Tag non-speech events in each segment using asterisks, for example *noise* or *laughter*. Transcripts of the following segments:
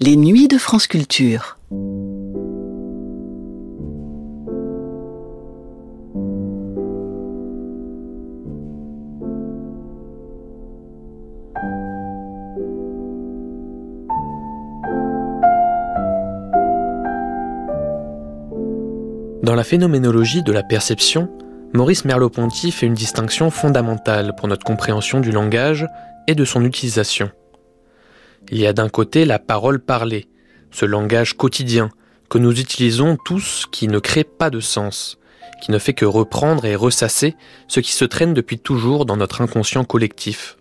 Les nuits de France Culture. Dans la phénoménologie de la perception, Maurice Merleau-Ponty fait une distinction fondamentale pour notre compréhension du langage et de son utilisation. Il y a d'un côté la parole parlée, ce langage quotidien que nous utilisons tous qui ne crée pas de sens, qui ne fait que reprendre et ressasser ce qui se traîne depuis toujours dans notre inconscient collectif.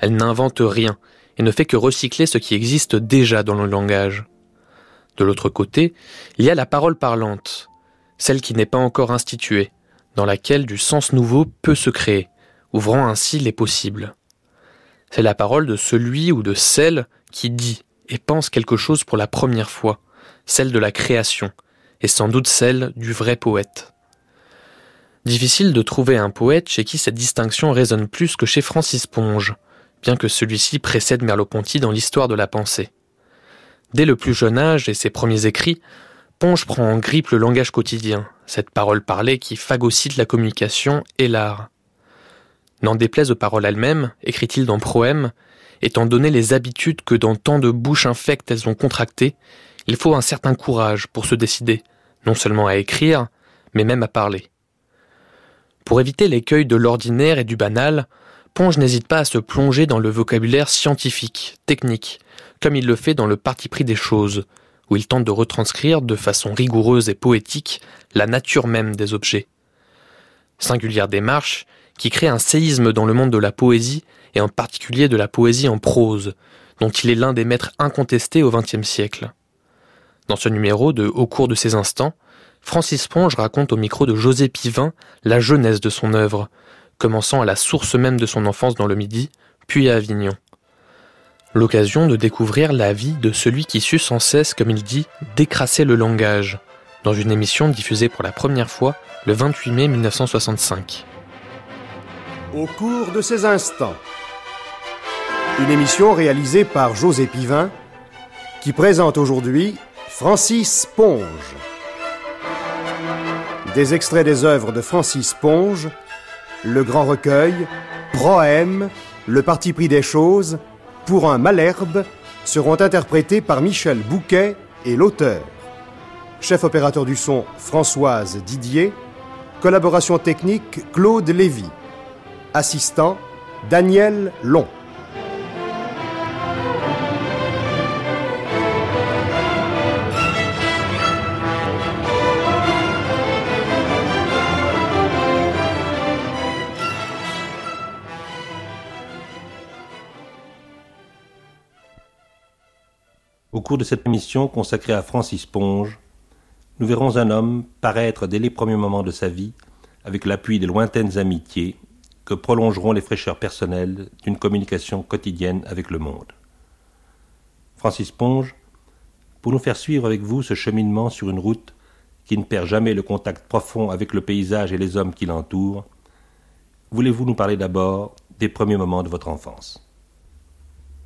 Elle n'invente rien et ne fait que recycler ce qui existe déjà dans le langage. De l'autre côté, il y a la parole parlante, celle qui n'est pas encore instituée, dans laquelle du sens nouveau peut se créer, ouvrant ainsi les possibles. C'est la parole de celui ou de celle qui dit et pense quelque chose pour la première fois, celle de la création, et sans doute celle du vrai poète. Difficile de trouver un poète chez qui cette distinction résonne plus que chez Francis Ponge, bien que celui-ci précède Merleau-Ponty dans l'histoire de la pensée. Dès le plus jeune âge et ses premiers écrits, Ponge prend en grippe le langage quotidien, cette parole parlée qui phagocyte la communication et l'art. N'en déplaise aux paroles elles-mêmes, écrit-il dans Proème, étant donné les habitudes que dans tant de bouches infectes elles ont contractées, il faut un certain courage pour se décider, non seulement à écrire, mais même à parler. Pour éviter l'écueil de l'ordinaire et du banal, Ponge n'hésite pas à se plonger dans le vocabulaire scientifique, technique, comme il le fait dans le parti pris des choses, où il tente de retranscrire de façon rigoureuse et poétique la nature même des objets. Singulière démarche qui crée un séisme dans le monde de la poésie et en particulier de la poésie en prose, dont il est l'un des maîtres incontestés au XXe siècle. Dans ce numéro de Au cours de ces instants, Francis Ponge raconte au micro de José Pivin la jeunesse de son œuvre, commençant à la source même de son enfance dans le Midi, puis à Avignon. L'occasion de découvrir la vie de celui qui sut sans cesse, comme il dit, décrasser le langage, dans une émission diffusée pour la première fois le 28 mai 1965. Au cours de ces instants, une émission réalisée par José Pivin qui présente aujourd'hui Francis Ponge. Des extraits des œuvres de Francis Ponge, Le Grand Recueil, Proème, Le Parti pris des choses, pour un Malherbe seront interprétés par Michel Bouquet et l'auteur. Chef opérateur du son Françoise Didier. Collaboration technique Claude Lévy. Assistant Daniel Long. Au cours de cette émission consacrée à Francis Ponge, nous verrons un homme paraître dès les premiers moments de sa vie avec l'appui de lointaines amitiés que prolongeront les fraîcheurs personnelles d'une communication quotidienne avec le monde. Francis Ponge, pour nous faire suivre avec vous ce cheminement sur une route qui ne perd jamais le contact profond avec le paysage et les hommes qui l'entourent, voulez-vous nous parler d'abord des premiers moments de votre enfance?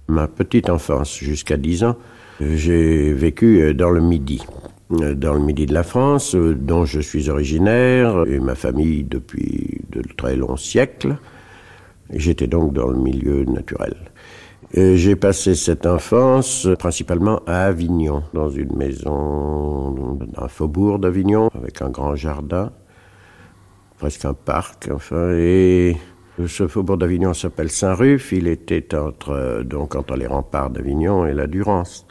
Ma petite enfance, jusqu'à 10 ans, j'ai vécu dans le Midi, dans le Midi de la France, dont je suis originaire, et ma famille depuis de très longs siècles. J'étais donc dans le milieu naturel. J'ai passé cette enfance principalement à Avignon, dans une maison d'un faubourg d'Avignon, avec un grand jardin, presque un parc, enfin, et ce faubourg d'Avignon s'appelle Saint-Ruf. Il était entre, donc, entre les remparts d'Avignon et la Durance.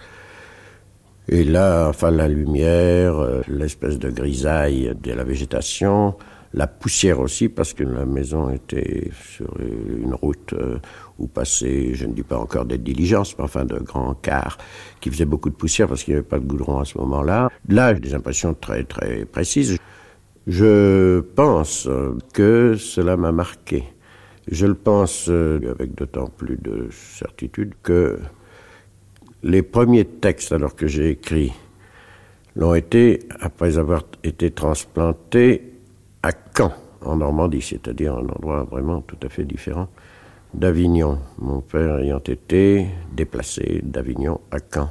Et là, enfin, la lumière, euh, l'espèce de grisaille de la végétation, la poussière aussi, parce que la maison était sur une route euh, où passaient, je ne dis pas encore des diligences, mais enfin de grands cars qui faisaient beaucoup de poussière parce qu'il n'y avait pas de goudron à ce moment-là. Là, j'ai des impressions très, très précises. Je pense que cela m'a marqué. Je le pense euh, avec d'autant plus de certitude que les premiers textes alors que j'ai écrits l'ont été après avoir été transplantés à Caen, en Normandie, c'est-à-dire un endroit vraiment tout à fait différent d'Avignon, mon père ayant été déplacé d'Avignon à Caen.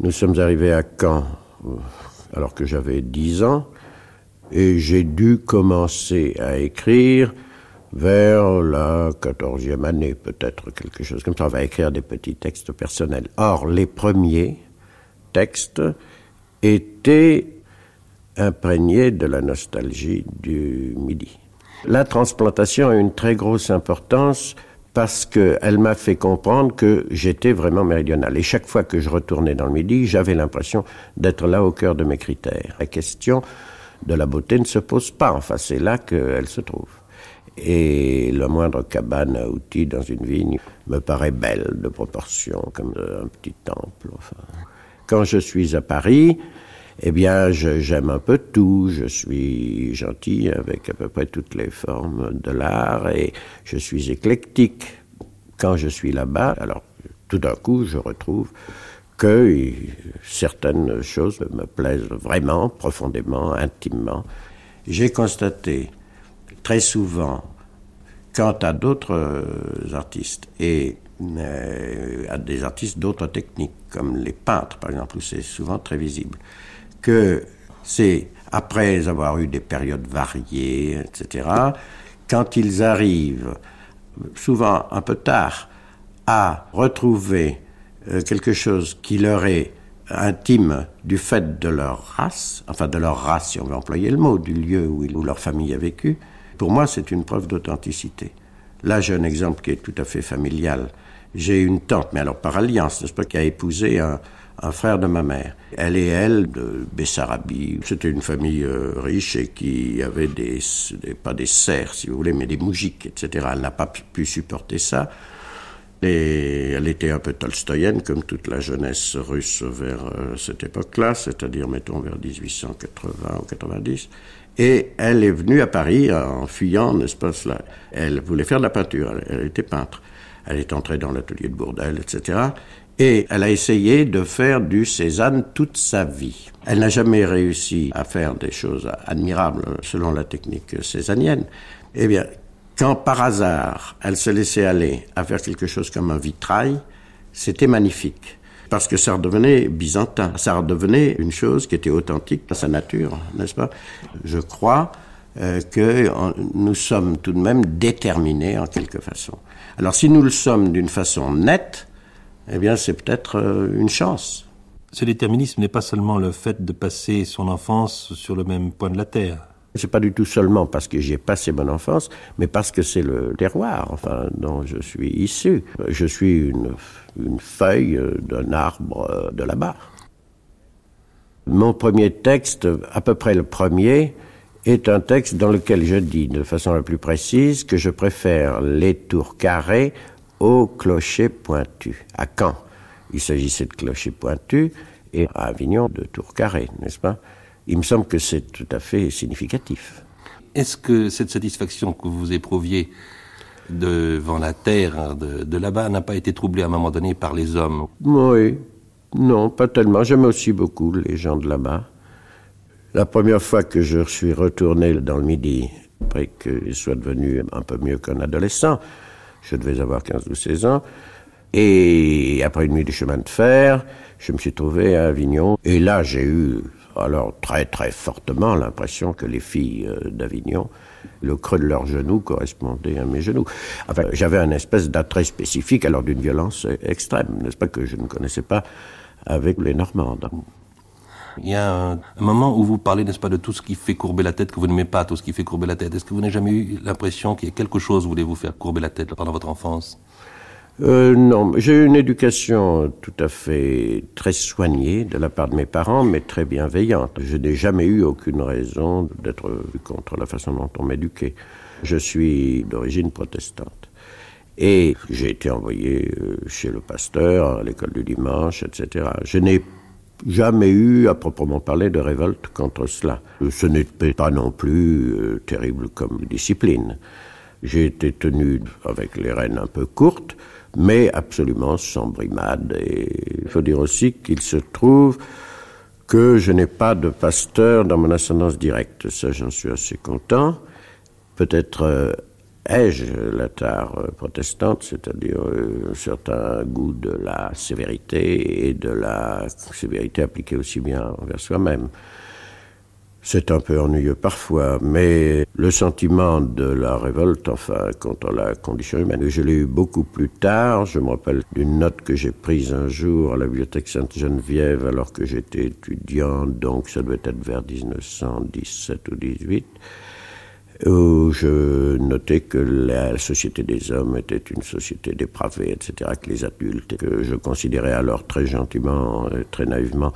Nous sommes arrivés à Caen alors que j'avais 10 ans et j'ai dû commencer à écrire vers la quatorzième année, peut-être quelque chose comme ça. On va écrire des petits textes personnels. Or, les premiers textes étaient imprégnés de la nostalgie du Midi. La transplantation a une très grosse importance parce qu'elle m'a fait comprendre que j'étais vraiment méridional. Et chaque fois que je retournais dans le Midi, j'avais l'impression d'être là au cœur de mes critères. La question de la beauté ne se pose pas. Enfin, c'est là qu'elle se trouve. Et la moindre cabane à outils dans une vigne me paraît belle de proportion, comme un petit temple. Quand je suis à Paris, eh bien, j'aime un peu tout. Je suis gentil avec à peu près toutes les formes de l'art et je suis éclectique. Quand je suis là-bas, alors tout d'un coup, je retrouve que certaines choses me plaisent vraiment, profondément, intimement. J'ai constaté très souvent, quant à d'autres artistes et euh, à des artistes d'autres techniques, comme les peintres par exemple, où c'est souvent très visible, que c'est après avoir eu des périodes variées, etc., quand ils arrivent, souvent un peu tard, à retrouver euh, quelque chose qui leur est intime du fait de leur race, enfin de leur race si on veut employer le mot, du lieu où, où leur famille a vécu, pour moi c'est une preuve d'authenticité. Là j'ai un exemple qui est tout à fait familial. J'ai une tante, mais alors par alliance, n'est-ce pas, qui a épousé un, un frère de ma mère. Elle et elle de Bessarabie. C'était une famille euh, riche et qui avait des, pas des serfs, si vous voulez, mais des moujiks, etc. Elle n'a pas pu supporter ça. Et elle était un peu tolstoyenne, comme toute la jeunesse russe vers euh, cette époque-là, c'est-à-dire, mettons, vers 1880 ou 90. Et elle est venue à Paris en fuyant, n'est-ce pas cela? Elle voulait faire de la peinture, elle, elle était peintre. Elle est entrée dans l'atelier de Bourdelle, etc. Et elle a essayé de faire du Cézanne toute sa vie. Elle n'a jamais réussi à faire des choses admirables selon la technique cézannienne. Eh bien, quand par hasard elle se laissait aller à faire quelque chose comme un vitrail, c'était magnifique. Parce que ça redevenait byzantin, ça redevenait une chose qui était authentique à sa nature, n'est-ce pas? Je crois euh, que nous sommes tout de même déterminés en quelque façon. Alors si nous le sommes d'une façon nette, eh bien c'est peut-être euh, une chance. Ce déterminisme n'est pas seulement le fait de passer son enfance sur le même point de la terre. C'est pas du tout seulement parce que j'ai passé mon enfance, mais parce que c'est le terroir, enfin, dont je suis issu. Je suis une, une feuille d'un arbre de là-bas. Mon premier texte, à peu près le premier, est un texte dans lequel je dis de façon la plus précise que je préfère les tours carrées au clocher pointu, à Caen. Il s'agissait de clocher pointu et à Avignon de tour carré, n'est-ce pas? Il me semble que c'est tout à fait significatif. Est-ce que cette satisfaction que vous éprouviez devant la terre de, de là-bas n'a pas été troublée à un moment donné par les hommes? Oui, non, pas tellement. J'aime aussi beaucoup les gens de là-bas. La première fois que je suis retourné dans le Midi, après qu'il soit devenu un peu mieux qu'un adolescent, je devais avoir 15 ou 16 ans. Et après une nuit de chemin de fer, je me suis trouvé à Avignon. Et là, j'ai eu, alors très très fortement, l'impression que les filles euh, d'Avignon, le creux de leurs genoux correspondait à mes genoux. Enfin, j'avais un espèce d'attrait spécifique, alors d'une violence extrême, n'est-ce pas, que je ne connaissais pas avec les Normandes. Il y a un, moment où vous parlez, n'est-ce pas, de tout ce qui fait courber la tête, que vous n'aimez pas tout ce qui fait courber la tête. Est-ce que vous n'avez jamais eu l'impression qu'il y a quelque chose voulait vous faire courber la tête pendant votre enfance? Euh, non, j'ai eu une éducation tout à fait très soignée de la part de mes parents, mais très bienveillante. Je n'ai jamais eu aucune raison d'être contre la façon dont on m'éduquait. Je suis d'origine protestante. Et j'ai été envoyé euh, chez le pasteur, à l'école du dimanche, etc. Je n'ai jamais eu à proprement parler de révolte contre cela. Ce n'était pas non plus euh, terrible comme discipline. J'ai été tenu avec les rênes un peu courtes, mais absolument sans brimade. Il faut dire aussi qu'il se trouve que je n'ai pas de pasteur dans mon ascendance directe. Ça, j'en suis assez content. Peut-être euh, ai-je la tare protestante, c'est-à-dire un certain goût de la sévérité et de la sévérité appliquée aussi bien envers soi-même? C'est un peu ennuyeux parfois, mais le sentiment de la révolte, enfin, contre la condition humaine, je l'ai eu beaucoup plus tard. Je me rappelle d'une note que j'ai prise un jour à la bibliothèque Sainte-Geneviève alors que j'étais étudiant, donc ça devait être vers 1917 ou 18 où je notais que la société des hommes était une société dépravée, etc., que les adultes, que je considérais alors très gentiment, très naïvement,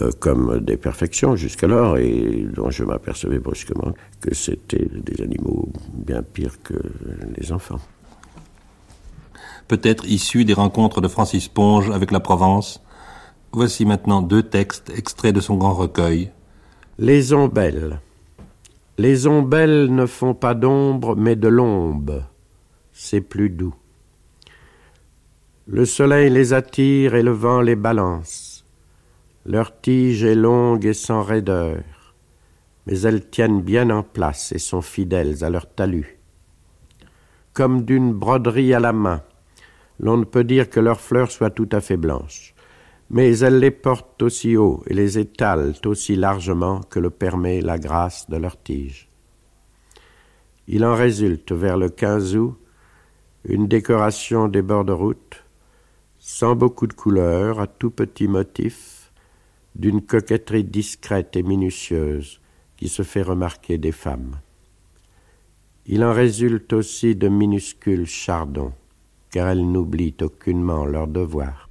euh, comme des perfections jusqu'alors, et dont je m'apercevais brusquement que c'était des animaux bien pires que les enfants. Peut-être issus des rencontres de Francis Ponge avec la Provence, voici maintenant deux textes extraits de son grand recueil. Les ombelles. Les ombelles ne font pas d'ombre, mais de l'ombre. C'est plus doux. Le soleil les attire et le vent les balance. Leur tige est longue et sans raideur, mais elles tiennent bien en place et sont fidèles à leur talus. Comme d'une broderie à la main, l'on ne peut dire que leurs fleurs soient tout à fait blanches, mais elles les portent aussi haut et les étalent aussi largement que le permet la grâce de leur tige. Il en résulte vers le 15 août une décoration des bords de route, sans beaucoup de couleurs, à tout petits motifs, d'une coquetterie discrète et minutieuse qui se fait remarquer des femmes. Il en résulte aussi de minuscules chardons, car elles n'oublient aucunement leur devoir.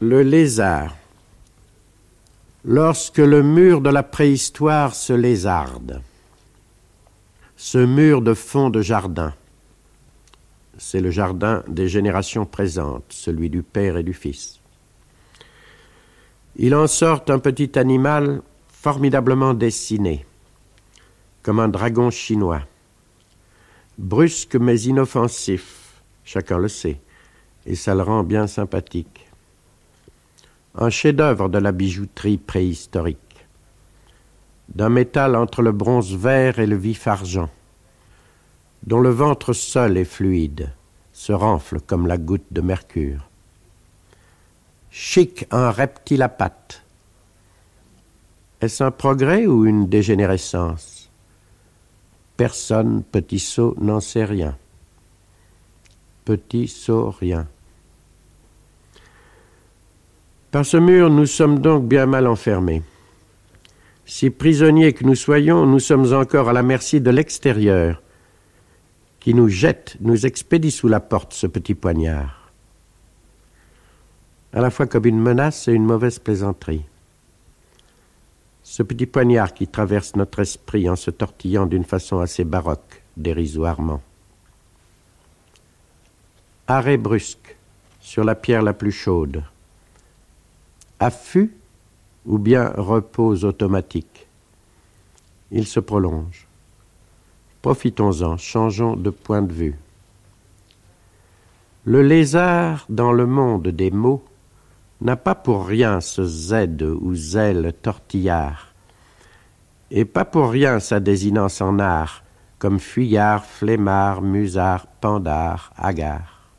Le lézard. Lorsque le mur de la préhistoire se lézarde, ce mur de fond de jardin, c'est le jardin des générations présentes, celui du Père et du Fils. Il en sort un petit animal formidablement dessiné, comme un dragon chinois, brusque mais inoffensif, chacun le sait, et ça le rend bien sympathique. Un chef-d'œuvre de la bijouterie préhistorique, d'un métal entre le bronze vert et le vif argent, dont le ventre seul est fluide, se renfle comme la goutte de mercure. Chic un reptile à pattes. Est-ce un progrès ou une dégénérescence? Personne, petit sot, n'en sait rien. Petit sot, rien. Par ce mur, nous sommes donc bien mal enfermés. Si prisonniers que nous soyons, nous sommes encore à la merci de l'extérieur, qui nous jette, nous expédie sous la porte ce petit poignard, à la fois comme une menace et une mauvaise plaisanterie. Ce petit poignard qui traverse notre esprit en se tortillant d'une façon assez baroque, dérisoirement. Arrêt brusque sur la pierre la plus chaude. Affût ou bien repose automatique. Il se prolonge. Profitons-en, changeons de point de vue. Le lézard, dans le monde des mots, n'a pas pour rien ce Z ou zèle tortillard, et pas pour rien sa désinence en art, comme fuyard, flemmard, musard, pandard, hagard.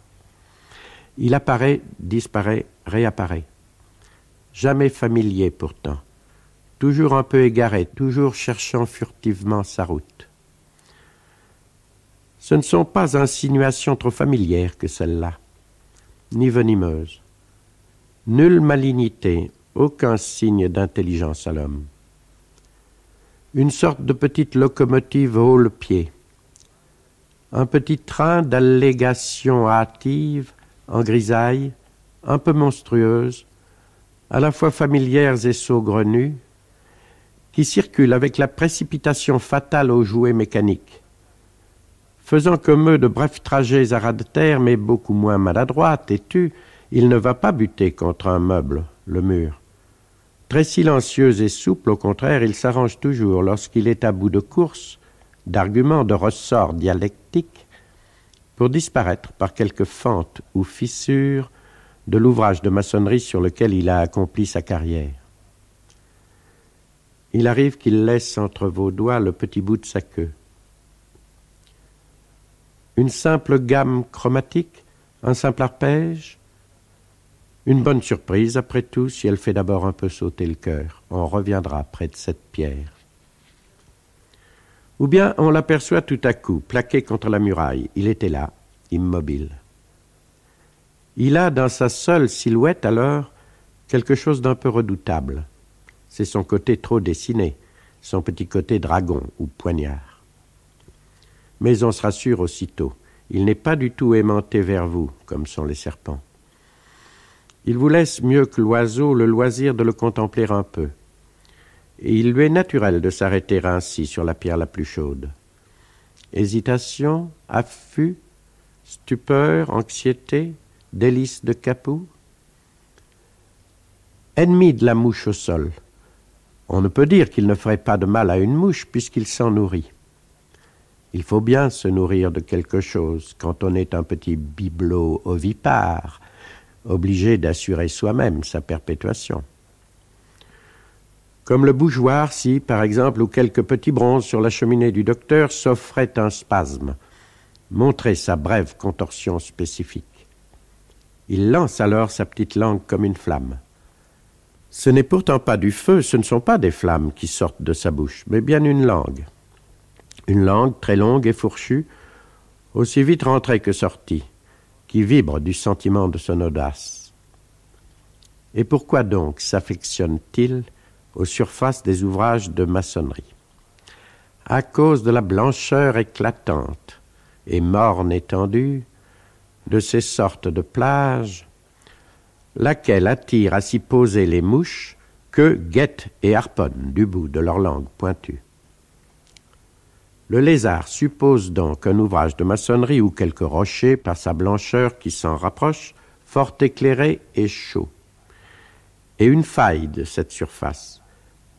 Il apparaît, disparaît, réapparaît. Jamais familier pourtant, toujours un peu égaré, toujours cherchant furtivement sa route. Ce ne sont pas insinuations trop familières que celles-là, ni venimeuses. Nulle malignité, aucun signe d'intelligence à l'homme. Une sorte de petite locomotive haut le pied. Un petit train d'allégations hâtives, en grisaille, un peu monstrueuses, à la fois familières et saugrenues, qui circule avec la précipitation fatale aux jouets mécaniques Faisant comme eux de brefs trajets à ras de terre, mais beaucoup moins maladroit, têtu, il ne va pas buter contre un meuble, le mur. Très silencieux et souple, au contraire, il s'arrange toujours lorsqu'il est à bout de course, d'arguments, de ressorts dialectiques, pour disparaître par quelque fente ou fissure de l'ouvrage de maçonnerie sur lequel il a accompli sa carrière. il arrive qu'il laisse entre vos doigts le petit bout de sa queue. Une simple gamme chromatique, un simple arpège, une bonne surprise après tout si elle fait d'abord un peu sauter le cœur. On reviendra près de cette pierre. Ou bien on l'aperçoit tout à coup, plaqué contre la muraille. Il était là, immobile. Il a dans sa seule silhouette alors quelque chose d'un peu redoutable. C'est son côté trop dessiné, son petit côté dragon ou poignard. Mais on se rassure aussitôt. Il n'est pas du tout aimanté vers vous, comme sont les serpents. Il vous laisse mieux que l'oiseau le loisir de le contempler un peu. Et il lui est naturel de s'arrêter ainsi sur la pierre la plus chaude. Hésitation, affût, stupeur, anxiété, délice de capou Ennemi de la mouche au sol, on ne peut dire qu'il ne ferait pas de mal à une mouche puisqu'il s'en nourrit. Il faut bien se nourrir de quelque chose quand on est un petit bibelot ovipare, obligé d'assurer soi-même sa perpétuation. Comme le bougeoir si, par exemple, ou quelques petits bronzes sur la cheminée du docteur s'offrait un spasme, montrait sa brève contorsion spécifique. Il lance alors sa petite langue comme une flamme. Ce n'est pourtant pas du feu, ce ne sont pas des flammes qui sortent de sa bouche, mais bien une langue. Une langue très longue et fourchue, aussi vite rentrée que sortie, qui vibre du sentiment de son audace. Et pourquoi donc s'affectionne-t-il aux surfaces des ouvrages de maçonnerie? À cause de la blancheur éclatante et morne étendue de ces sortes de plages laquelle attire à s'y poser les mouches que guettent et harponnent du bout de leur langue pointue. Le lézard suppose donc un ouvrage de maçonnerie ou quelque rocher par sa blancheur qui s'en rapproche, fort éclairé et chaud, et une faille de cette surface,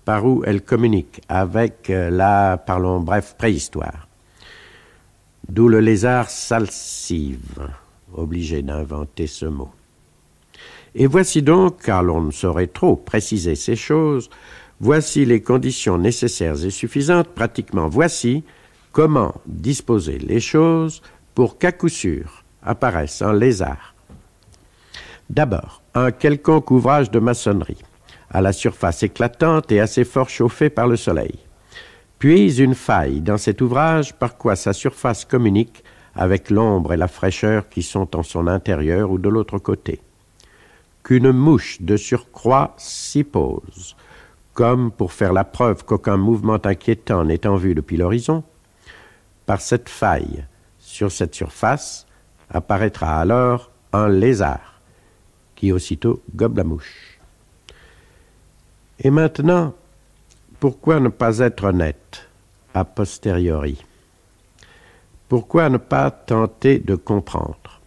par où elle communique avec euh, la, parlons bref, préhistoire. D'où le lézard salsive, obligé d'inventer ce mot. Et voici donc, car l'on ne saurait trop préciser ces choses, voici les conditions nécessaires et suffisantes, pratiquement voici comment disposer les choses pour qu'à coup sûr apparaisse un lézard. D'abord, un quelconque ouvrage de maçonnerie, à la surface éclatante et assez fort chauffée par le soleil. Puis une faille dans cet ouvrage par quoi sa surface communique avec l'ombre et la fraîcheur qui sont en son intérieur ou de l'autre côté. Qu'une mouche de surcroît s'y pose, comme pour faire la preuve qu'aucun mouvement inquiétant n'est en vue depuis l'horizon, par cette faille sur cette surface apparaîtra alors un lézard qui aussitôt gobe la mouche. Et maintenant, pourquoi ne pas être honnête a posteriori? Pourquoi ne pas tenter de comprendre?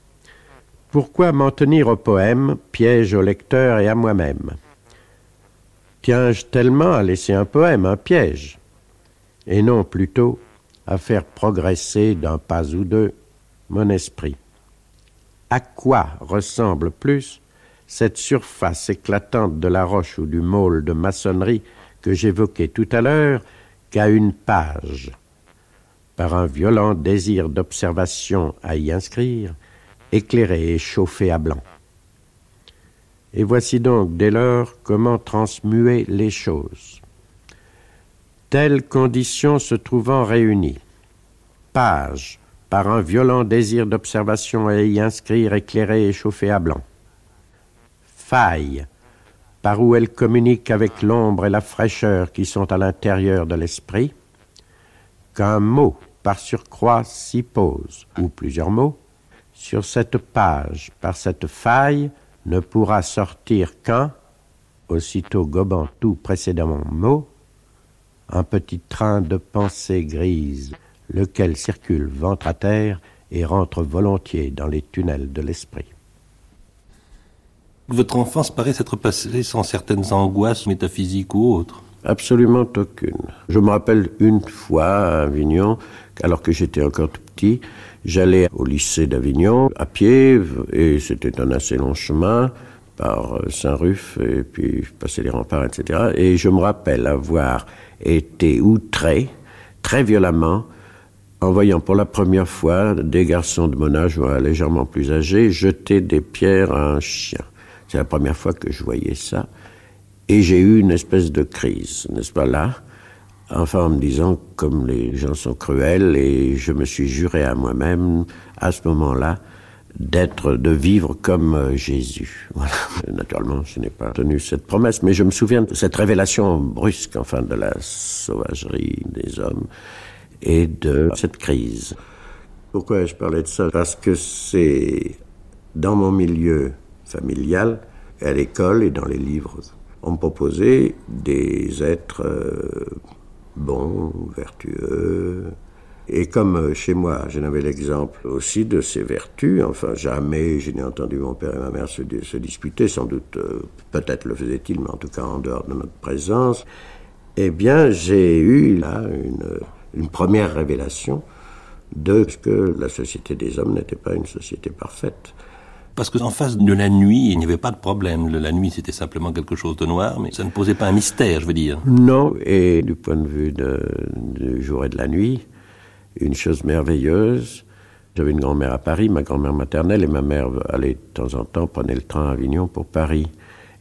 Pourquoi m'en tenir au poème, piège au lecteur et à moi-même Tiens-je tellement à laisser un poème un piège, et non plutôt à faire progresser d'un pas ou deux mon esprit. À quoi ressemble plus cette surface éclatante de la roche ou du môle de maçonnerie que j'évoquais tout à l'heure qu'à une page? Par un violent désir d'observation à y inscrire, éclairé et chauffé à blanc. Et voici donc dès lors comment transmuer les choses. Telles conditions se trouvant réunies, page, par un violent désir d'observation à y inscrire éclairé et chauffé à blanc. Faille, par où elle communique avec l'ombre et la fraîcheur qui sont à l'intérieur de l'esprit, qu'un mot par surcroît s'y pose, ou plusieurs mots, sur cette page, par cette faille, ne pourra sortir qu'un, aussitôt gobant tout précédemment mot, un petit train de pensée grise, lequel circule ventre à terre et rentre volontiers dans les tunnels de l'esprit. Votre enfance paraît s'être passée sans certaines angoisses métaphysiques ou autres. Absolument aucune. Je me rappelle une fois à Avignon, alors que j'étais encore tout petit, J'allais au lycée d'Avignon à pied et c'était un assez long chemin. par Saint-Ruf, et puis passer les remparts, etc. Et je me rappelle avoir été outré très violemment en voyant pour la première fois des garçons de mon âge, légèrement plus âgés, jeter des pierres à un chien. C'est la première fois que je voyais ça. Et j'ai eu une espèce de crise, n'est-ce pas là Enfin, en me disant comme les gens sont cruels, et je me suis juré à moi-même, à ce moment-là, d'être, de vivre comme euh, Jésus. *laughs* Voilà. Naturellement, je n'ai pas tenu cette promesse, mais je me souviens de cette révélation brusque, enfin, de la sauvagerie des hommes et de cette crise. Pourquoi je parlais de ça? Parce que c'est dans mon milieu familial, à l'école et dans les livres, on proposait des êtres euh, bons, vertueux, et comme euh, chez moi, j'en avais l'exemple aussi de ces vertus, enfin jamais je n'ai entendu mon père et ma mère se, disputer, sans doute, euh, peut-être le faisaient-ils, mais en tout cas en dehors de notre présence, eh bien j'ai eu là une, une première révélation de ce que la société des hommes n'était pas une société parfaite. Parce qu'en face de la nuit, il n'y avait pas de problème. La nuit, c'était simplement quelque chose de noir, mais ça ne posait pas un mystère, je veux dire. Non, et du point de vue du jour et de la nuit, une chose merveilleuse. J'avais une grand-mère à Paris, ma grand-mère maternelle, et ma mère allait de temps en temps, prenait le train à Avignon pour Paris.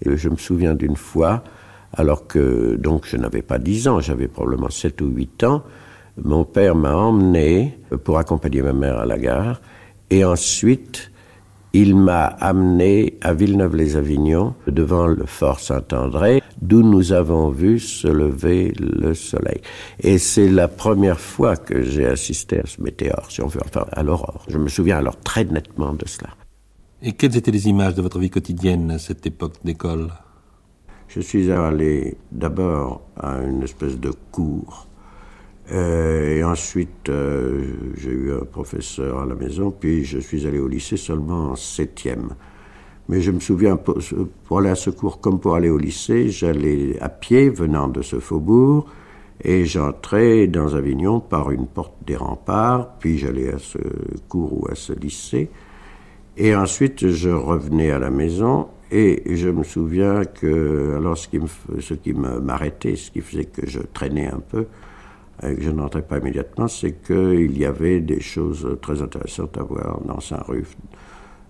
Et je me souviens d'une fois, alors que donc je n'avais pas 10 ans, j'avais probablement 7 ou 8 ans, mon père m'a emmené pour accompagner ma mère à la gare, et ensuite il m'a amené à Villeneuve-les-Avignon, devant le fort Saint-André, d'où nous avons vu se lever le soleil. Et c'est la première fois que j'ai assisté à ce météore, si on veut, enfin à l'aurore. Je me souviens alors très nettement de cela. Et quelles étaient les images de votre vie quotidienne à cette époque d'école? Je suis allé d'abord à une espèce de cours euh, et ensuite, euh, j'ai eu un professeur à la maison, puis je suis allé au lycée seulement en septième. Mais je me souviens, pour, aller à ce cours comme pour aller au lycée, j'allais à pied venant de ce faubourg, et j'entrais dans Avignon par une porte des remparts, puis j'allais à ce cours ou à ce lycée. Et ensuite, je revenais à la maison, et je me souviens que, alors ce qui m'arrêtait, ce qui faisait que je traînais un peu, et que je n'entrais pas immédiatement, c'est qu'il y avait des choses très intéressantes à voir dans Saint-Ruf.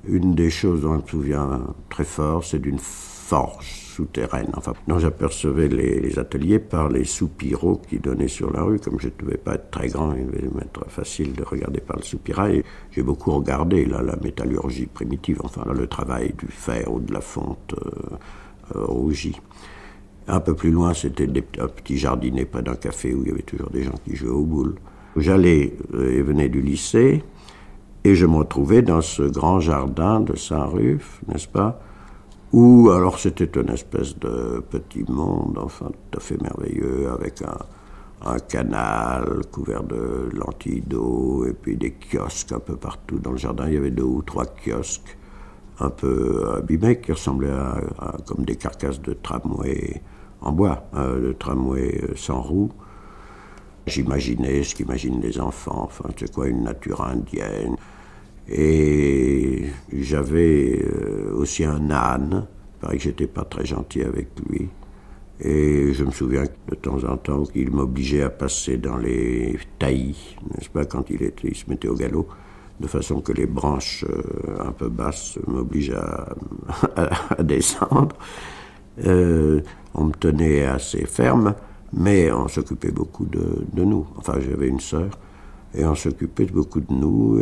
Une des choses dont je me souviens très fort, c'est d'une forge souterraine, enfin, dont j'apercevais les, ateliers par les soupiraux qui donnaient sur la rue. Comme je ne devais pas être très grand, il devait m'être facile de regarder par le soupirail. J'ai beaucoup regardé là, la métallurgie primitive, enfin le travail du fer ou de la fonte euh, euh, rougie. Un peu plus loin, c'était un petit jardinet près d'un café où il y avait toujours des gens qui jouaient aux boules. J'allais euh, et venais du lycée et je me retrouvais dans ce grand jardin de Saint-Ruf, n'est-ce pas Où alors c'était une espèce de petit monde, enfin tout à fait merveilleux, avec un, canal couvert de lentilles d'eau et puis des kiosques un peu partout dans le jardin. Il y avait deux ou trois kiosques un peu abîmés qui ressemblaient à, comme des carcasses de tramway en bois, euh, le tramway euh, sans roue. J'imaginais ce qu'imaginent les enfants, enfin, c'est quoi une nature indienne. Et j'avais euh, aussi un âne, il paraît que j'étais pas très gentil avec lui. Et je me souviens de temps en temps qu'il m'obligeait à passer dans les taillis, n'est-ce pas, quand il, se mettait au galop, de façon que les branches un peu basses m'obligent *laughs* à, descendre. On me tenait assez ferme, mais on s'occupait beaucoup de, nous. Enfin, j'avais une sœur, et on s'occupait beaucoup de nous,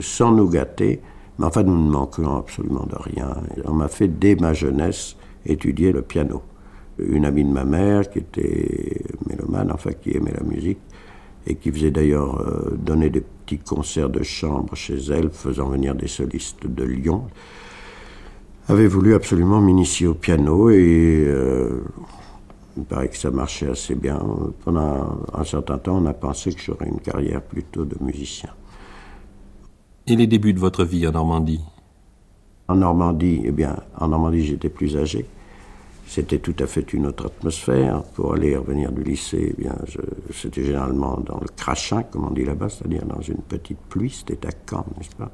sans nous gâter. Mais enfin, nous ne manquions absolument de rien. On m'a fait, dès ma jeunesse, étudier le piano. Une amie de ma mère, qui était mélomane, enfin, qui aimait la musique, et qui faisait d'ailleurs euh, donner des petits concerts de chambre chez elle, faisant venir des solistes de Lyon avait voulu absolument m'initier au piano et euh, il paraît que ça marchait assez bien. Pendant un certain temps, on a pensé que j'aurais une carrière plutôt de musicien. Et les débuts de votre vie en Normandie? En Normandie, eh bien, en Normandie, j'étais plus âgé. C'était tout à fait une autre atmosphère. Pour aller et revenir du lycée, eh bien, c'était généralement dans le crachin, comme on dit là-bas, c'est-à-dire dans une petite pluie. C'était à Caen, n'est-ce pas?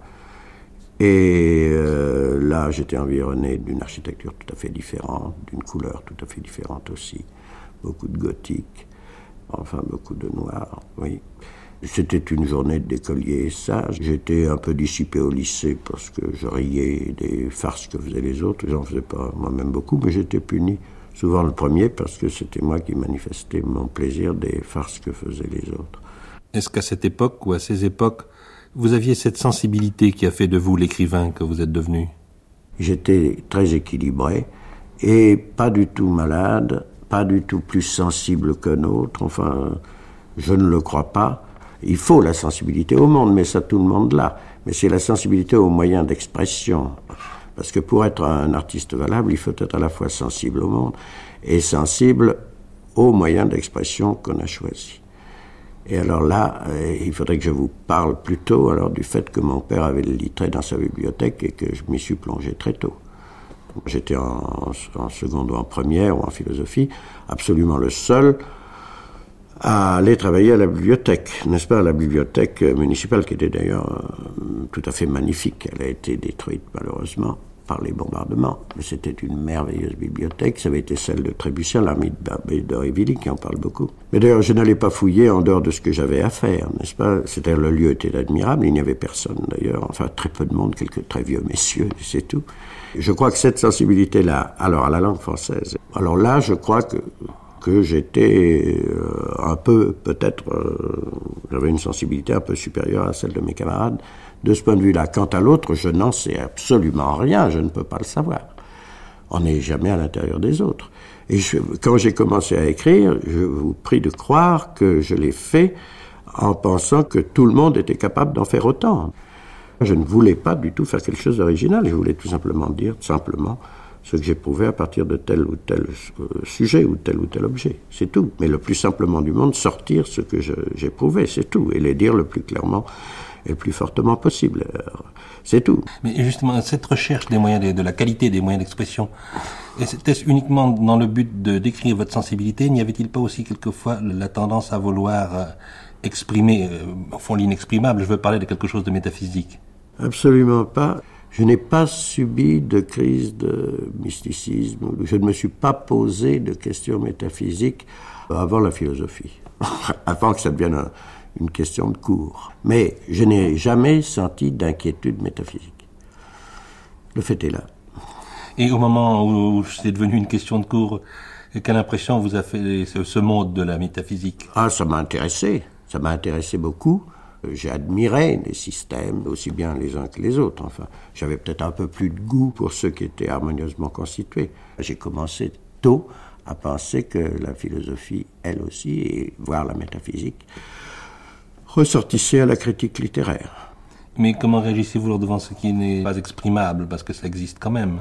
Et euh, là, j'étais environné d'une architecture tout à fait différente, d'une couleur tout à fait différente aussi. Beaucoup de gothique, enfin beaucoup de noir, oui. C'était une journée d'écolier sage. J'étais un peu dissipé au lycée parce que je riais des farces que faisaient les autres. J'en faisais pas moi-même beaucoup, mais j'étais puni. Souvent le premier parce que c'était moi qui manifestais mon plaisir des farces que faisaient les autres. Est-ce qu'à cette époque ou à ces époques, vous aviez cette sensibilité qui a fait de vous l'écrivain que vous êtes devenu J'étais très équilibré et pas du tout malade, pas du tout plus sensible qu'un autre. Enfin, je ne le crois pas. Il faut la sensibilité au monde, mais ça tout le monde l'a. Mais c'est la sensibilité aux moyens d'expression. Parce que pour être un artiste valable, il faut être à la fois sensible au monde et sensible aux moyens d'expression qu'on a choisis. Et alors là, euh, il faudrait que je vous parle plutôt alors du fait que mon père avait le littré dans sa bibliothèque et que je m'y suis plongé très tôt. J'étais en, en seconde ou en première ou en philosophie, absolument le seul à aller travailler à la bibliothèque, n'est-ce pas, la bibliothèque municipale qui était d'ailleurs euh, tout à fait magnifique. Elle a été détruite malheureusement par les bombardements, mais c'était une merveilleuse bibliothèque. Ça avait été celle de Trébuchet, l'ami de d'Aurevilly, qui en parle beaucoup. Mais d'ailleurs, je n'allais pas fouiller en dehors de ce que j'avais à faire, n'est-ce pas? C'était le lieu était admirable. Il n'y avait personne d'ailleurs, enfin très peu de monde, quelques très vieux messieurs, c'est tout. Je crois que cette sensibilité-là, alors à la langue française, alors là, je crois que que j'étais euh, un peu, peut-être, euh, j'avais une sensibilité un peu supérieure à celle de mes camarades de ce point de vue-là. Quant à l'autre, je n'en sais absolument rien, je ne peux pas le savoir. On n'est jamais à l'intérieur des autres. Et quand j'ai commencé à écrire, je vous prie de croire que je l'ai fait en pensant que tout le monde était capable d'en faire autant. Je ne voulais pas du tout faire quelque chose d'original, je voulais tout simplement dire, simplement, ce que j'éprouvais à partir de tel ou tel euh, sujet ou tel ou tel objet. C'est tout. Mais le plus simplement du monde, sortir ce que j'éprouvais, c'est tout. Et les dire le plus clairement le plus fortement possible. C'est tout. Mais justement, cette recherche des moyens, de, la qualité des moyens d'expression, était-ce uniquement dans le but de décrire votre sensibilité N'y avait-il pas aussi quelquefois la tendance à vouloir euh, exprimer, euh, au fond l'inexprimable? Je veux parler de quelque chose de métaphysique. Absolument pas. Je n'ai pas subi de crise de mysticisme, je ne me suis pas posé de questions métaphysiques avant la philosophie, *laughs* avant que ça devienne une question de cours. Mais je n'ai jamais senti d'inquiétude métaphysique. Le fait est là. Et au moment où c'est devenu une question de cours, quelle impression vous a fait ce monde de la métaphysique? Ah, ça m'a intéressé. Ça m'a intéressé beaucoup. J'ai admiré les systèmes, aussi bien les uns que les autres. Enfin, j'avais peut-être un peu plus de goût pour ceux qui étaient harmonieusement constitués. J'ai commencé tôt à penser que la philosophie, elle aussi, et voire la métaphysique, ressortissait à la critique littéraire. Mais comment réagissez-vous devant ce qui n'est pas exprimable, parce que ça existe quand même?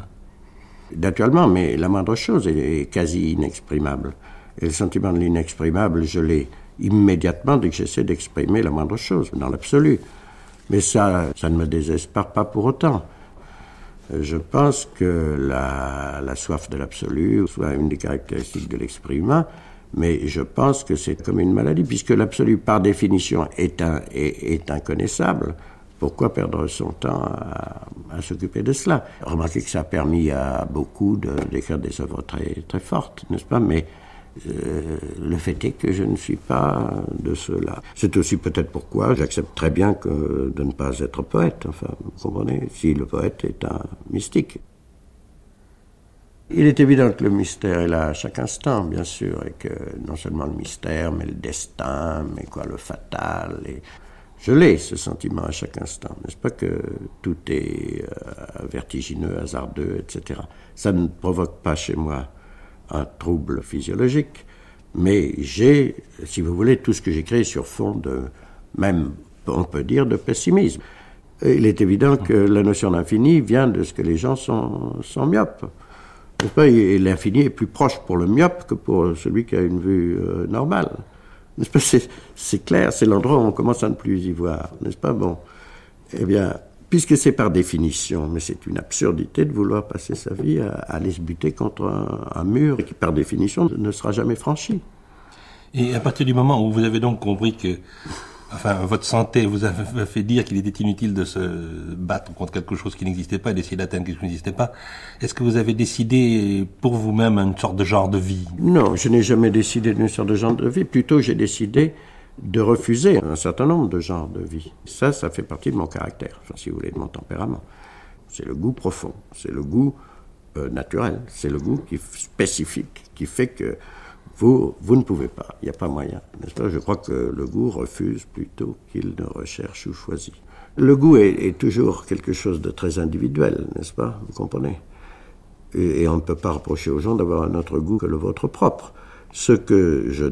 Naturellement, mais la moindre chose est quasi inexprimable. Et le sentiment de l'inexprimable, je l'ai immédiatement dès que j'essaie d'exprimer la moindre chose, dans l'absolu. Mais ça, ça ne me désespère pas pour autant. Je pense que la, la soif de l'absolu soit une des caractéristiques de l'esprit humain, mais je pense que c'est comme une maladie, puisque l'absolu, par définition, est, un, inconnaissable. Pourquoi perdre son temps à, s'occuper de cela? Remarquez que ça a permis à beaucoup d'écrire des œuvres très, fortes, n'est-ce pas? Mais euh, le fait est que je ne suis pas de ceux-là. C'est aussi peut-être pourquoi j'accepte très bien de ne pas être poète. Enfin, vous comprenez? Si le poète est un mystique. Il est évident que le mystère est là à chaque instant, bien sûr, et que non seulement le mystère, mais le destin, mais quoi, le fatal. Je l'ai, ce sentiment à chaque instant. N'est-ce pas que tout est euh, vertigineux, hasardeux, etc. Ça ne provoque pas chez moi un trouble physiologique, mais j'ai, si vous voulez, tout ce que j'écris sur fond de, même, on peut dire, de pessimisme. il est évident que la notion d'infini vient de ce que les gens sont myopes. L'infini est plus proche pour le myope que pour celui qui a une vue euh, normale. C'est clair, c'est l'endroit où on commence à ne plus y voir, n'est-ce pas Bon, eh bien, puisque c'est par définition, mais c'est une absurdité de vouloir passer sa vie à, aller se buter contre un, mur qui, par définition, ne sera jamais franchi. Et à partir du moment où vous avez donc compris que enfin, votre santé vous a fait dire qu'il était inutile de se battre contre quelque chose qui n'existait pas et d'essayer d'atteindre quelque chose qui n'existait pas. Est-ce que vous avez décidé pour vous-même une sorte de genre de vie? Non, je n'ai jamais décidé d'une sorte de genre de vie. Plutôt, j'ai décidé de refuser un certain nombre de genres de vie. Ça, ça fait partie de mon caractère, enfin, si vous voulez, de mon tempérament. C'est le goût profond, c'est le goût euh, naturel, c'est le goût qui, spécifique qui fait que vous, vous ne pouvez pas, il n'y a pas moyen. Je crois que le goût refuse plutôt qu'il ne recherche ou choisit. Le goût est, toujours quelque chose de très individuel, n'est-ce pas? Vous comprenez? Et, on ne peut pas reprocher aux gens d'avoir un autre goût que le vôtre propre. Ce que je,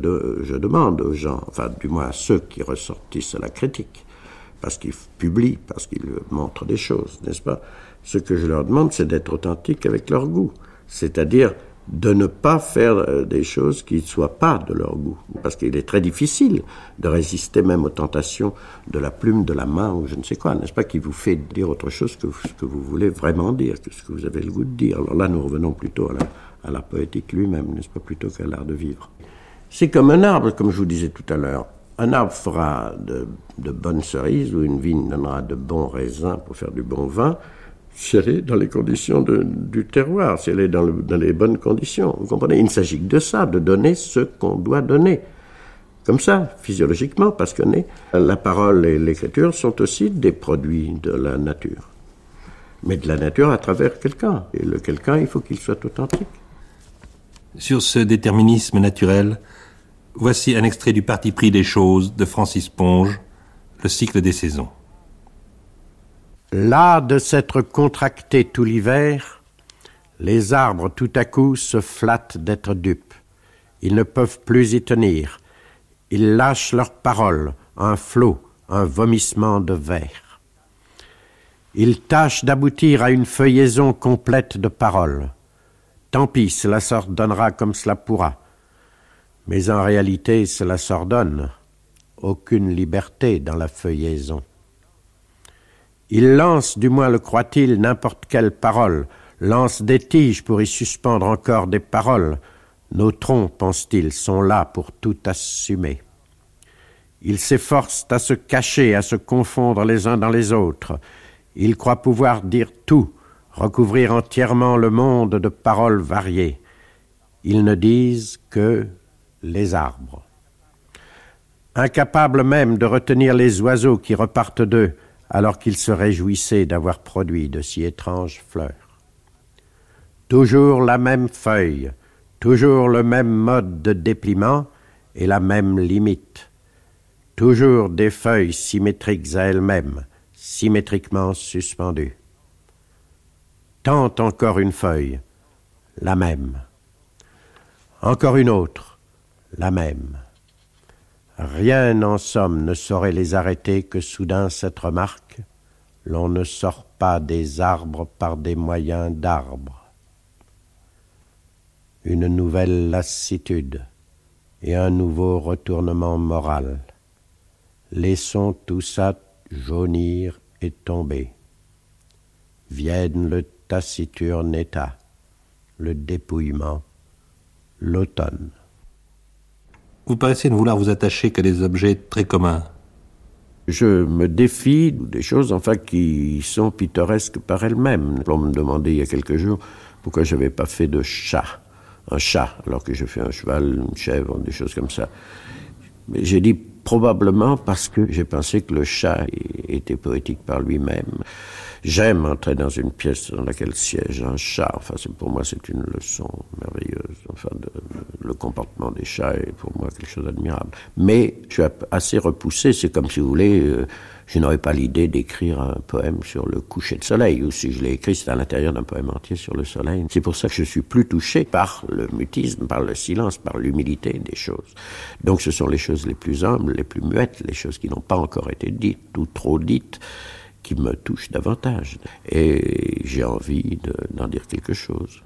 je demande aux gens, enfin du moins à ceux qui ressortissent à la critique, parce qu'ils publient, parce qu'ils montrent des choses, n'est-ce pas? Ce que je leur demande, c'est d'être authentiques avec leur goût, c'est-à-dire de ne pas faire euh, des choses qui ne soient pas de leur goût. Parce qu'il est très difficile de résister même aux tentations de la plume, de la main ou je ne sais quoi, n'est-ce pas, qui vous fait dire autre chose que ce que vous voulez vraiment dire, que ce que vous avez le goût de dire. Alors là, nous revenons plutôt à la, poétique lui-même, n'est-ce pas, plutôt qu'à l'art de vivre. C'est comme un arbre, comme je vous disais tout à l'heure. Un arbre fera de, de bonnes cerises ou une vigne donnera de bons raisins pour faire du bon vin si elle est dans les conditions du terroir, si elle est dans, les bonnes conditions. Vous comprenez? Il ne s'agit que de ça, de donner ce qu'on doit donner. Comme ça, physiologiquement, parce que la parole et l'écriture sont aussi des produits de la nature. Mais de la nature à travers quelqu'un. Et le quelqu'un, il faut qu'il soit authentique. Sur ce déterminisme naturel, voici un extrait du Parti pris des choses de Francis Ponge, Le cycle des saisons. Là de s'être contractés tout l'hiver, les arbres tout à coup se flattent d'être dupes. Ils ne peuvent plus y tenir. Ils lâchent leurs paroles, un flot, un vomissement de verre. Ils tâchent d'aboutir à une feuillaison complète de paroles. Tant pis, cela s'ordonnera comme cela pourra. Mais en réalité, cela s'ordonne. Aucune liberté dans la feuillaison. Il lance, du moins le croit-il, n'importe quelle parole, lance des tiges pour y suspendre encore des paroles. Nos troncs, pense-t-il, sont là pour tout assumer. Ils s'efforcent à se cacher, à se confondre les uns dans les autres. Ils croient pouvoir dire tout, recouvrir entièrement le monde de paroles variées. Ils ne disent que les arbres. Incapables même de retenir les oiseaux qui repartent d'eux, alors qu'il se réjouissait d'avoir produit de si étranges fleurs. Toujours la même feuille, toujours le même mode de dépliement et la même limite, toujours des feuilles symétriques à elles-mêmes, symétriquement suspendues. Tant encore une feuille, la même. Encore une autre, la même. Rien en somme ne saurait les arrêter que soudain cette remarque l'on ne sort pas des arbres par des moyens d'arbres. Une nouvelle lassitude et un nouveau retournement moral. Laissons tout ça jaunir et tomber. Vienne le taciturne état, le dépouillement, l'automne. Vous paraissez ne vouloir vous attacher qu'à des objets très communs. Je me défie des choses, enfin, qui sont pittoresques par elles-mêmes. On me demandait il y a quelques jours pourquoi je n'avais pas fait de chat. Un chat, alors que je fais un cheval, une chèvre, des choses comme ça. J'ai dit probablement parce que j'ai pensé que le chat était poétique par lui-même. J'aime entrer dans une pièce dans laquelle siège un chat. Enfin, pour moi, c'est une leçon merveilleuse. Enfin, le comportement des chats est pour moi quelque chose d'admirable. Mais je suis assez repoussé. C'est comme si vous voulez, euh, je n'aurais pas l'idée d'écrire un poème sur le coucher de soleil. Ou si je l'ai écrit, c'est à l'intérieur d'un poème entier sur le soleil. C'est pour ça que je suis plus touché par le mutisme, par le silence, par l'humilité des choses. Donc, ce sont les choses les plus humbles, les plus muettes, les choses qui n'ont pas encore été dites ou trop dites qui me touche davantage. Et j'ai envie d'en dire quelque chose.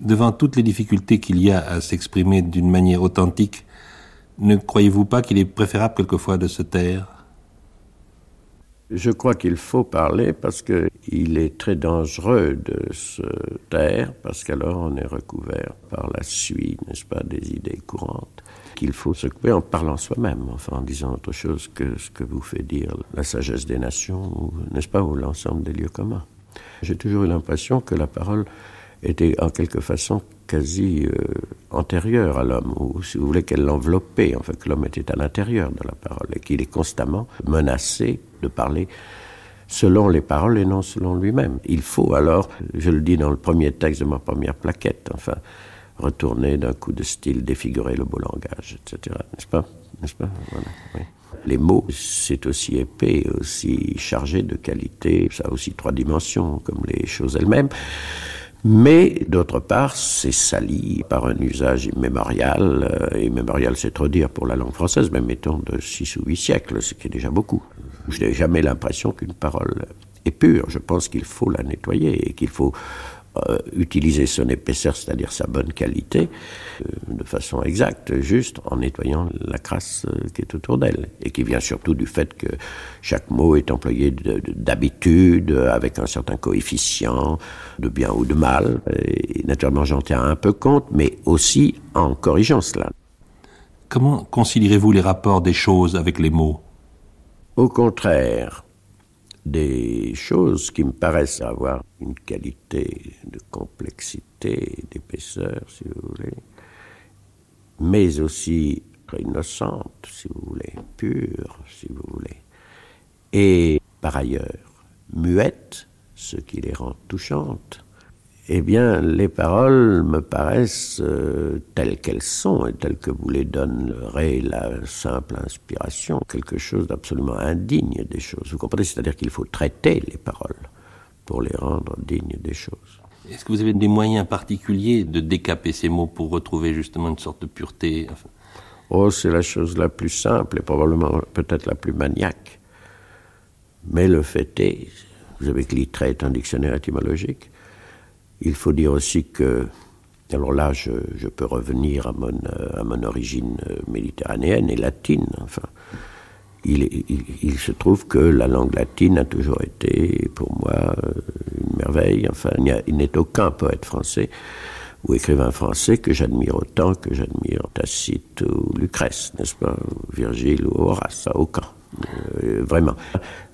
Devant toutes les difficultés qu'il y a à s'exprimer d'une manière authentique, ne croyez-vous pas qu'il est préférable quelquefois de se taire? Je crois qu'il faut parler parce qu'il est très dangereux de se taire parce qu'alors on est recouvert par la suie, n'est-ce pas, des idées courantes. Qu'il faut se couper en parlant soi-même, enfin en disant autre chose que ce que vous fait dire la sagesse des nations, n'est-ce pas, ou l'ensemble des lieux communs. J'ai toujours eu l'impression que la parole était en quelque façon quasi euh, antérieure à l'homme, ou si vous voulez qu'elle l'enveloppait, en fait que l'homme était à l'intérieur de la parole et qu'il est constamment menacé de parler selon les paroles et non selon lui-même. Il faut alors, je le dis dans le premier texte de ma première plaquette, enfin, retourner d'un coup de style, défigurer le beau langage, etc. N'est-ce pas? N'est-ce pas? Les mots, c'est aussi épais, aussi chargé de qualité, ça a aussi trois dimensions, comme les choses elles-mêmes. Mais d'autre part, c'est sali par un usage immémorial. Euh, immémorial, c'est trop dire pour la langue française, mais mettons de six ou huit siècles, ce qui est déjà beaucoup. Je n'ai jamais l'impression qu'une parole est pure. Je pense qu'il faut la nettoyer et qu'il faut euh, utiliser son épaisseur, c'est-à-dire sa bonne qualité, euh, de façon exacte, juste, en nettoyant la crasse euh, qui est autour d'elle, et qui vient surtout du fait que chaque mot est employé d'habitude, avec un certain coefficient de bien ou de mal. Et naturellement, j'en tiens un peu compte, mais aussi en corrigeant cela. Comment considérez-vous les rapports des choses avec les mots? Au contraire, des choses qui me paraissent avoir une qualité de complexité, d'épaisseur, si vous voulez, mais aussi innocente, si vous voulez, pure, si vous voulez, et par ailleurs muette, ce qui les rend touchantes eh bien, les paroles me paraissent euh, telles qu'elles sont et telles que vous les donnerez la simple inspiration, quelque chose d'absolument indigne des choses. Vous comprenez? C'est-à-dire qu'il faut traiter les paroles pour les rendre dignes des choses. Est-ce que vous avez des moyens particuliers de décaper ces mots pour retrouver justement une sorte de pureté Oh, c'est la chose la plus simple et probablement peut-être la plus maniaque. Mais le fait est, vous avez que l'ITRE est un dictionnaire étymologique, il faut dire aussi que, alors là, je, peux revenir à mon, à mon origine euh, méditerranéenne et latine. Enfin, il, se trouve que la langue latine a toujours été, pour moi, euh, une merveille. Enfin, il n'est aucun poète français ou écrivain français que j'admire autant que j'admire Tacite ou Lucrèce, n'est-ce pas, Virgile ou Horace, aucun. Euh, vraiment.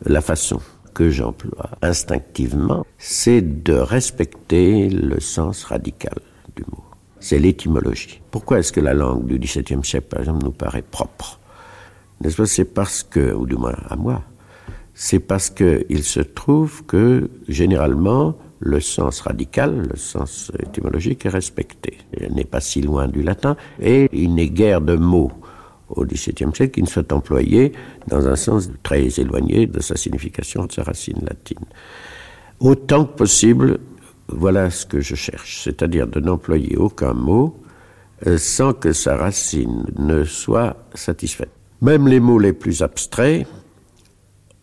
La façon que j'emploie instinctivement, c'est de respecter le sens radical du mot. C'est l'étymologie. Pourquoi est-ce que la langue du XVIIe siècle, par exemple, nous paraît propre? N'est-ce pas? C'est parce que, ou du moins à moi, c'est parce qu'il se trouve que, généralement, le sens radical, le sens étymologique est respecté. Il n'est pas si loin du latin, et il n'est guère de mots au XVIIe siècle qui ne soit employé dans un sens très éloigné de sa signification, de sa racine latine. Autant que possible, voilà ce que je cherche, c'est-à-dire de n'employer aucun mot euh, sans que sa racine ne soit satisfaite. Même les mots les plus abstraits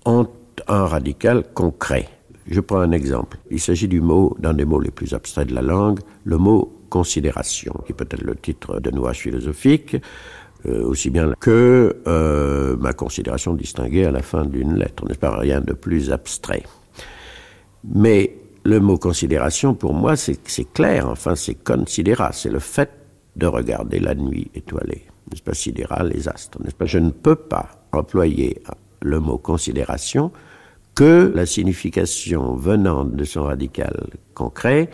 ont un radical concret. Je prends un exemple. Il s'agit du mot, d'un des mots les plus abstraits de la langue, le mot considération, qui peut être le titre de nuage philosophique, euh, aussi bien que euh, ma considération distinguée à la fin d'une lettre, n'est-ce pas rien de plus abstrait. Mais le mot considération, pour moi, c'est clair, enfin, c'est considéra, c'est le fait de regarder la nuit étoilée, n'est-ce pas, sidéra les astres, n'est-ce pas Je ne peux pas employer le mot considération que la signification venant de son radical concret,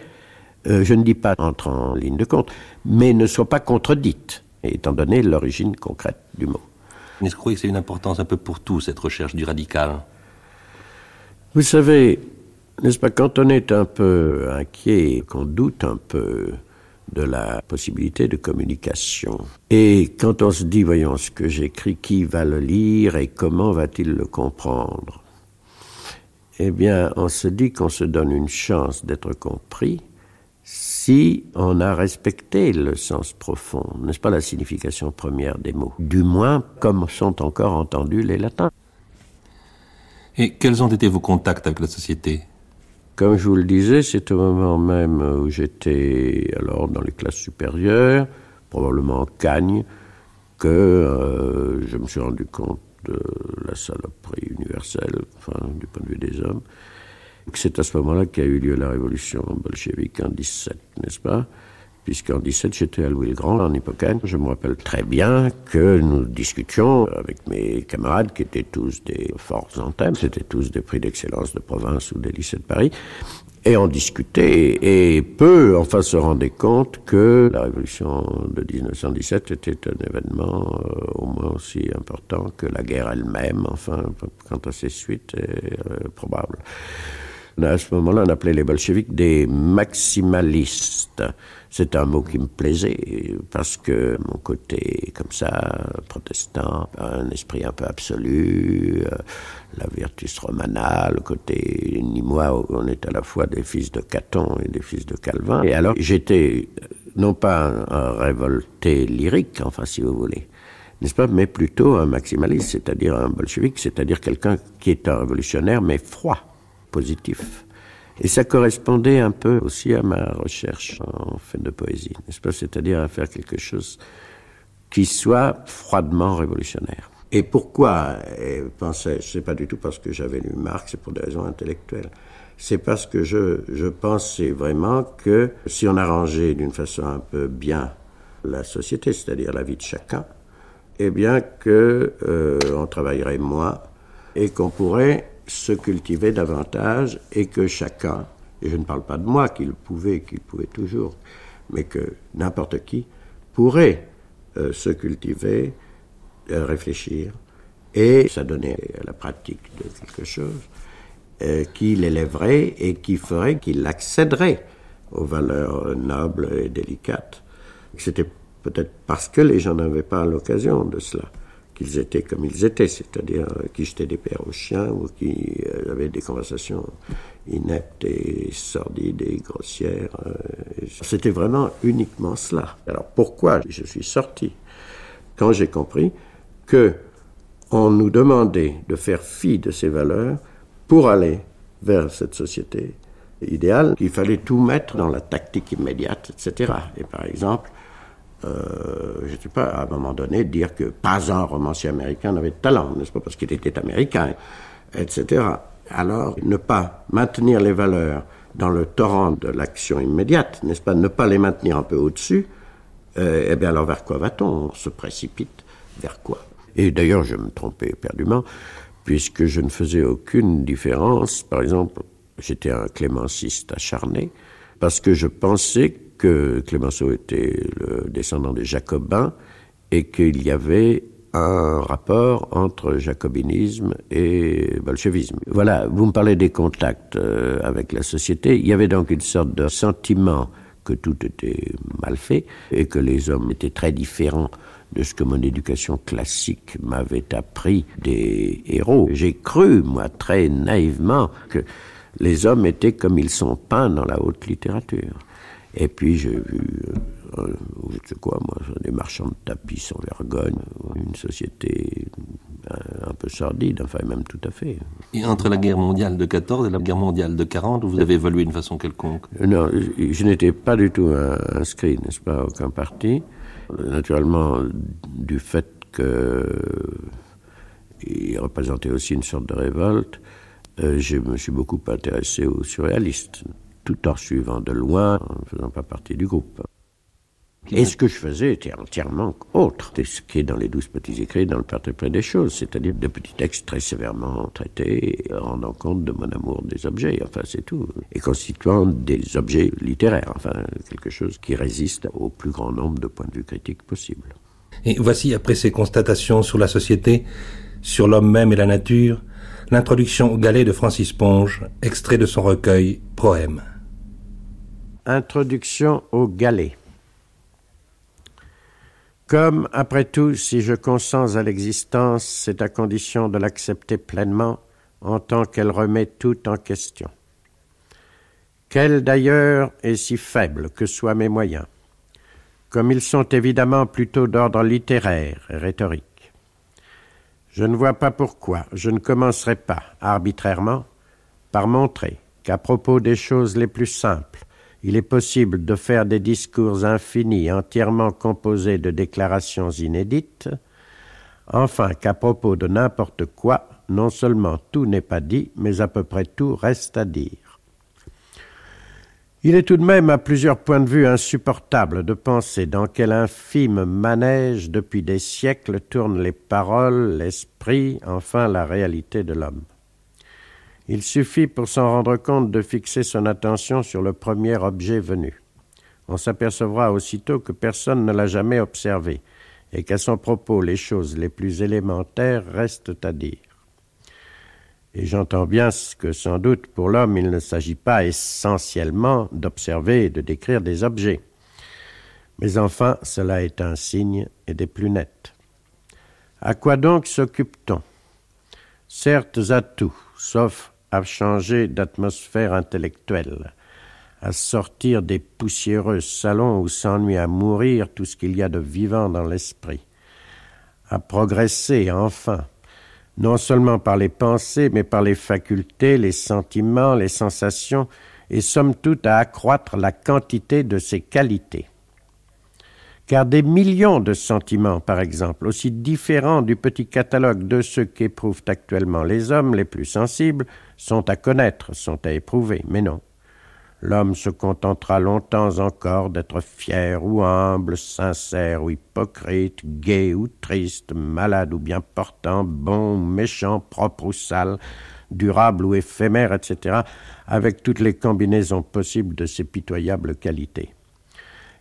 euh, je ne dis pas entre en ligne de compte, mais ne soit pas contredite étant donné l'origine concrète du mot. Que vous croyez que c'est une importance un peu pour tout, cette recherche du radical Vous savez, n'est-ce pas, quand on est un peu inquiet, qu'on doute un peu de la possibilité de communication, et quand on se dit, voyons, ce que j'écris, qui va le lire et comment va-t-il le comprendre Eh bien, on se dit qu'on se donne une chance d'être compris, si on a respecté le sens profond, n'est-ce pas la signification première des mots Du moins, comme sont encore entendus les latins. Et quels ont été vos contacts avec la société? Comme je vous le disais, c'est au moment même où j'étais alors dans les classes supérieures, probablement en Cagne, que euh, je me suis rendu compte de la saloperie universelle, enfin, du point de vue des hommes, c'est à ce moment-là qu'a eu lieu la révolution bolchevique en 17, n'est-ce pas? Puisqu'en 17 j'étais à Louis-le-Grand, en Hippocane. Je me rappelle très bien que nous discutions avec mes camarades qui étaient tous des forts antennes, c'était tous des prix d'excellence de province ou des lycées de Paris, et on discutait, et peu, enfin, se rendaient compte que la révolution de 1917 était un événement euh, au moins aussi important que la guerre elle-même, enfin, quant à ses suites, euh, probable. À ce moment-là, on appelait les bolcheviks des maximalistes. C'est un mot qui me plaisait parce que mon côté comme ça, protestant, un esprit un peu absolu, euh, la virtus romana, le côté ni moi, on est à la fois des fils de Caton et des fils de Calvin. Et alors j'étais euh, non pas un, révolté lyrique, enfin si vous voulez, n'est-ce pas, mais plutôt un maximaliste, c'est-à-dire un bolchevique, c'est-à-dire quelqu'un qui est un révolutionnaire mais froid Et ça correspondait un peu aussi à ma recherche en fait de poésie, n'est-ce pas? C'est-à-dire à faire quelque chose qui soit froidement révolutionnaire. Et pourquoi? Pensais, c'est pas du tout parce que j'avais lu Marx, c'est pour des raisons intellectuelles. C'est parce que je, je pensais vraiment que si on arrangeait d'une façon un peu bien la société, c'est-à-dire la vie de chacun, eh bien que euh, on travaillerait moins et qu'on pourrait se cultiver davantage et que chacun, et je ne parle pas de moi qu'il pouvait, qu'il pouvait toujours, mais que n'importe qui pourrait euh, se cultiver, euh, réfléchir, et s'adonner à la pratique de quelque chose euh, qui l'élèverait et qui ferait qu'il accéderait aux valeurs nobles et délicates. C'était peut-être parce que les gens n'avaient pas l'occasion de cela qu'ils étaient comme ils étaient, c'est-à-dire qui jetaient des pères aux chiens ou qui euh, avaient des conversations ineptes et sordides et grossières. Euh, c'était vraiment uniquement cela. Alors pourquoi je suis sorti? Quand j'ai compris que on nous demandait de faire fi de ces valeurs pour aller vers cette société idéale, qu'il fallait tout mettre dans la tactique immédiate, etc. Et par exemple, euh, je ne sais pas, à un moment donné, dire que pas un romancier américain n'avait de talent, n'est-ce pas, parce qu'il était américain, etc. Alors, ne pas maintenir les valeurs dans le torrent de l'action immédiate, n'est-ce pas, ne pas les maintenir un peu au-dessus, euh, eh bien alors vers quoi va-t-on? On se précipite vers quoi? Et d'ailleurs, je me trompais éperdument, puisque je ne faisais aucune différence. Par exemple, j'étais un clémenciste acharné, parce que je pensais que Clémenceau était le descendant des Jacobins et qu'il y avait un rapport entre jacobinisme et bolchevisme. Voilà, vous me parlez des contacts euh, avec la société. Il y avait donc une sorte de sentiment que tout était mal fait et que les hommes étaient très différents de ce que mon éducation classique m'avait appris des héros. J'ai cru, moi, très naïvement, que les hommes étaient comme ils sont peints dans la haute littérature. Et puis j'ai vu, euh, euh, je sais quoi, moi, des marchands de tapis sans vergogne, une société un, peu sordide, enfin même tout à fait. Et entre la guerre mondiale de 14 et la guerre mondiale de 40, vous avez évolué d'une façon quelconque? Non, je, n'étais pas du tout inscrit, n'est-ce pas, à aucun parti. Naturellement, du fait qu'il représentait aussi une sorte de révolte, euh, je me suis beaucoup intéressé aux surréalistes tout en suivant de loin, en ne faisant pas partie du groupe. Et ce que je faisais était entièrement autre de ce qui est dans les douze petits écrits dans le portrait des choses, c'est-à-dire de petits textes très sévèrement traités, rendant compte de mon amour des objets, enfin c'est tout, et constituant des objets littéraires, enfin quelque chose qui résiste au plus grand nombre de points de vue critiques possibles. Et voici, après ces constatations sur la société, sur l'homme même et la nature, l'introduction au galet de Francis Ponge, extrait de son recueil Proème. Introduction au galet. Comme, après tout, si je consens à l'existence, c'est à condition de l'accepter pleinement, en tant qu'elle remet tout en question. Quelle d'ailleurs est si faible que soient mes moyens, comme ils sont évidemment plutôt d'ordre littéraire et rhétorique. Je ne vois pas pourquoi je ne commencerai pas, arbitrairement, par montrer qu'à propos des choses les plus simples, il est possible de faire des discours infinis entièrement composés de déclarations inédites, enfin qu'à propos de n'importe quoi, non seulement tout n'est pas dit, mais à peu près tout reste à dire. Il est tout de même à plusieurs points de vue insupportable de penser dans quel infime manège depuis des siècles tournent les paroles, l'esprit, enfin la réalité de l'homme. Il suffit pour s'en rendre compte de fixer son attention sur le premier objet venu. On s'apercevra aussitôt que personne ne l'a jamais observé et qu'à son propos les choses les plus élémentaires restent à dire. Et j'entends bien que sans doute pour l'homme il ne s'agit pas essentiellement d'observer et de décrire des objets. Mais enfin, cela est un signe et des plus nets. À quoi donc s'occupe-t-on? Certes à tout, sauf à changer d'atmosphère intellectuelle, à sortir des poussiéreux salons où s'ennuie à mourir tout ce qu'il y a de vivant dans l'esprit, à progresser enfin, non seulement par les pensées, mais par les facultés, les sentiments, les sensations, et somme toute à accroître la quantité de ces qualités. Car des millions de sentiments, par exemple, aussi différents du petit catalogue de ceux qu'éprouvent actuellement les hommes les plus sensibles, sont à connaître, sont à éprouver, mais non l'homme se contentera longtemps encore d'être fier ou humble, sincère ou hypocrite, gai ou triste, malade ou bien portant, bon ou méchant, propre ou sale, durable ou éphémère, etc., avec toutes les combinaisons possibles de ces pitoyables qualités.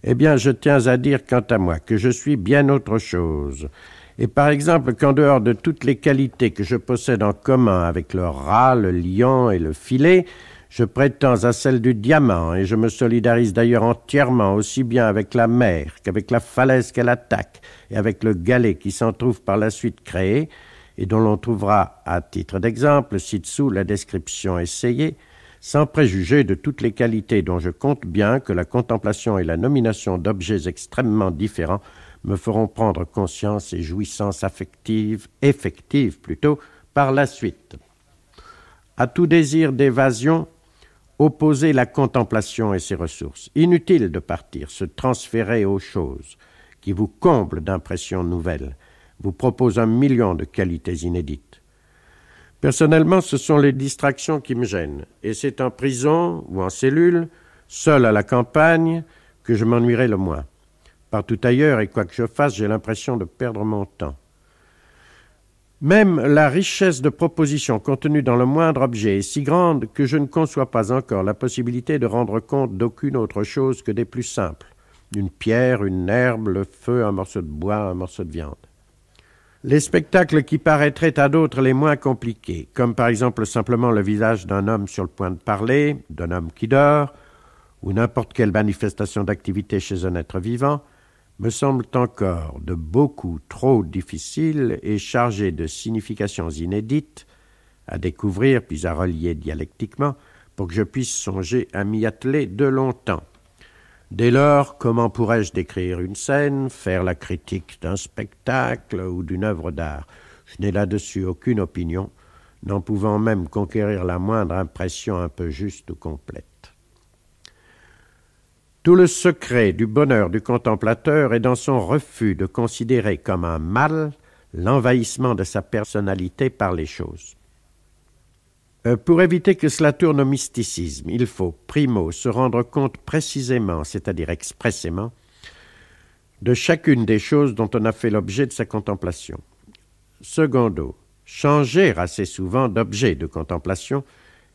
Eh bien, je tiens à dire quant à moi que je suis bien autre chose, et par exemple qu'en dehors de toutes les qualités que je possède en commun avec le rat, le lion et le filet, je prétends à celle du diamant, et je me solidarise d'ailleurs entièrement aussi bien avec la mer qu'avec la falaise qu'elle attaque, et avec le galet qui s'en trouve par la suite créé, et dont l'on trouvera, à titre d'exemple, ci-dessous la description essayée, sans préjuger de toutes les qualités dont je compte bien que la contemplation et la nomination d'objets extrêmement différents me feront prendre conscience et jouissance affective, effective plutôt, par la suite. À tout désir d'évasion, opposer la contemplation et ses ressources. Inutile de partir, se transférer aux choses, qui vous comblent d'impressions nouvelles, vous proposent un million de qualités inédites. Personnellement, ce sont les distractions qui me gênent, et c'est en prison ou en cellule, seul à la campagne, que je m'ennuierai le moins. Partout ailleurs, et quoi que je fasse, j'ai l'impression de perdre mon temps. Même la richesse de propositions contenues dans le moindre objet est si grande que je ne conçois pas encore la possibilité de rendre compte d'aucune autre chose que des plus simples une pierre, une herbe, le feu, un morceau de bois, un morceau de viande. Les spectacles qui paraîtraient à d'autres les moins compliqués, comme par exemple simplement le visage d'un homme sur le point de parler, d'un homme qui dort, ou n'importe quelle manifestation d'activité chez un être vivant, me semblent encore de beaucoup trop difficiles et chargés de significations inédites à découvrir puis à relier dialectiquement pour que je puisse songer à m'y atteler de longtemps. Dès lors, comment pourrais-je décrire une scène, faire la critique d'un spectacle ou d'une œuvre d'art? Je n'ai là-dessus aucune opinion, n'en pouvant même conquérir la moindre impression un peu juste ou complète. Tout le secret du bonheur du contemplateur est dans son refus de considérer comme un mal l'envahissement de sa personnalité par les choses. Euh, pour éviter que cela tourne au mysticisme, il faut, primo, se rendre compte précisément, c'est-à-dire expressément, de chacune des choses dont on a fait l'objet de sa contemplation. Secondo, changer assez souvent d'objet de contemplation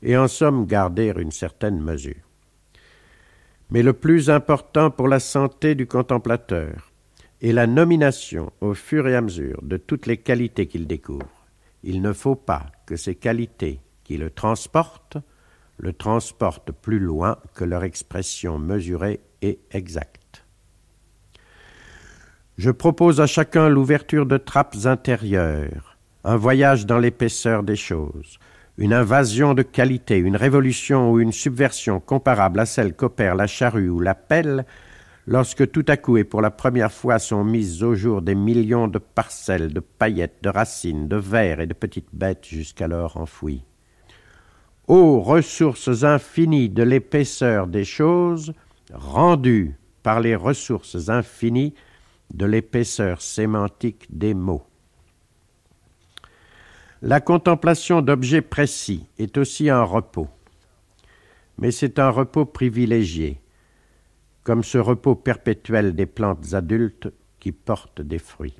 et en somme garder une certaine mesure. Mais le plus important pour la santé du contemplateur est la nomination au fur et à mesure de toutes les qualités qu'il découvre. Il ne faut pas que ces qualités qui le transportent le transportent plus loin que leur expression mesurée et exacte. Je propose à chacun l'ouverture de trappes intérieures, un voyage dans l'épaisseur des choses, une invasion de qualité, une révolution ou une subversion comparable à celle qu'opère la charrue ou la pelle, lorsque tout à coup et pour la première fois sont mises au jour des millions de parcelles, de paillettes, de racines, de vers et de petites bêtes jusqu'alors enfouies. Ô ressources infinies de l'épaisseur des choses, rendues par les ressources infinies de l'épaisseur sémantique des mots. La contemplation d'objets précis est aussi un repos. mais c'est un repos privilégié, comme ce repos perpétuel des plantes adultes qui portent des fruits.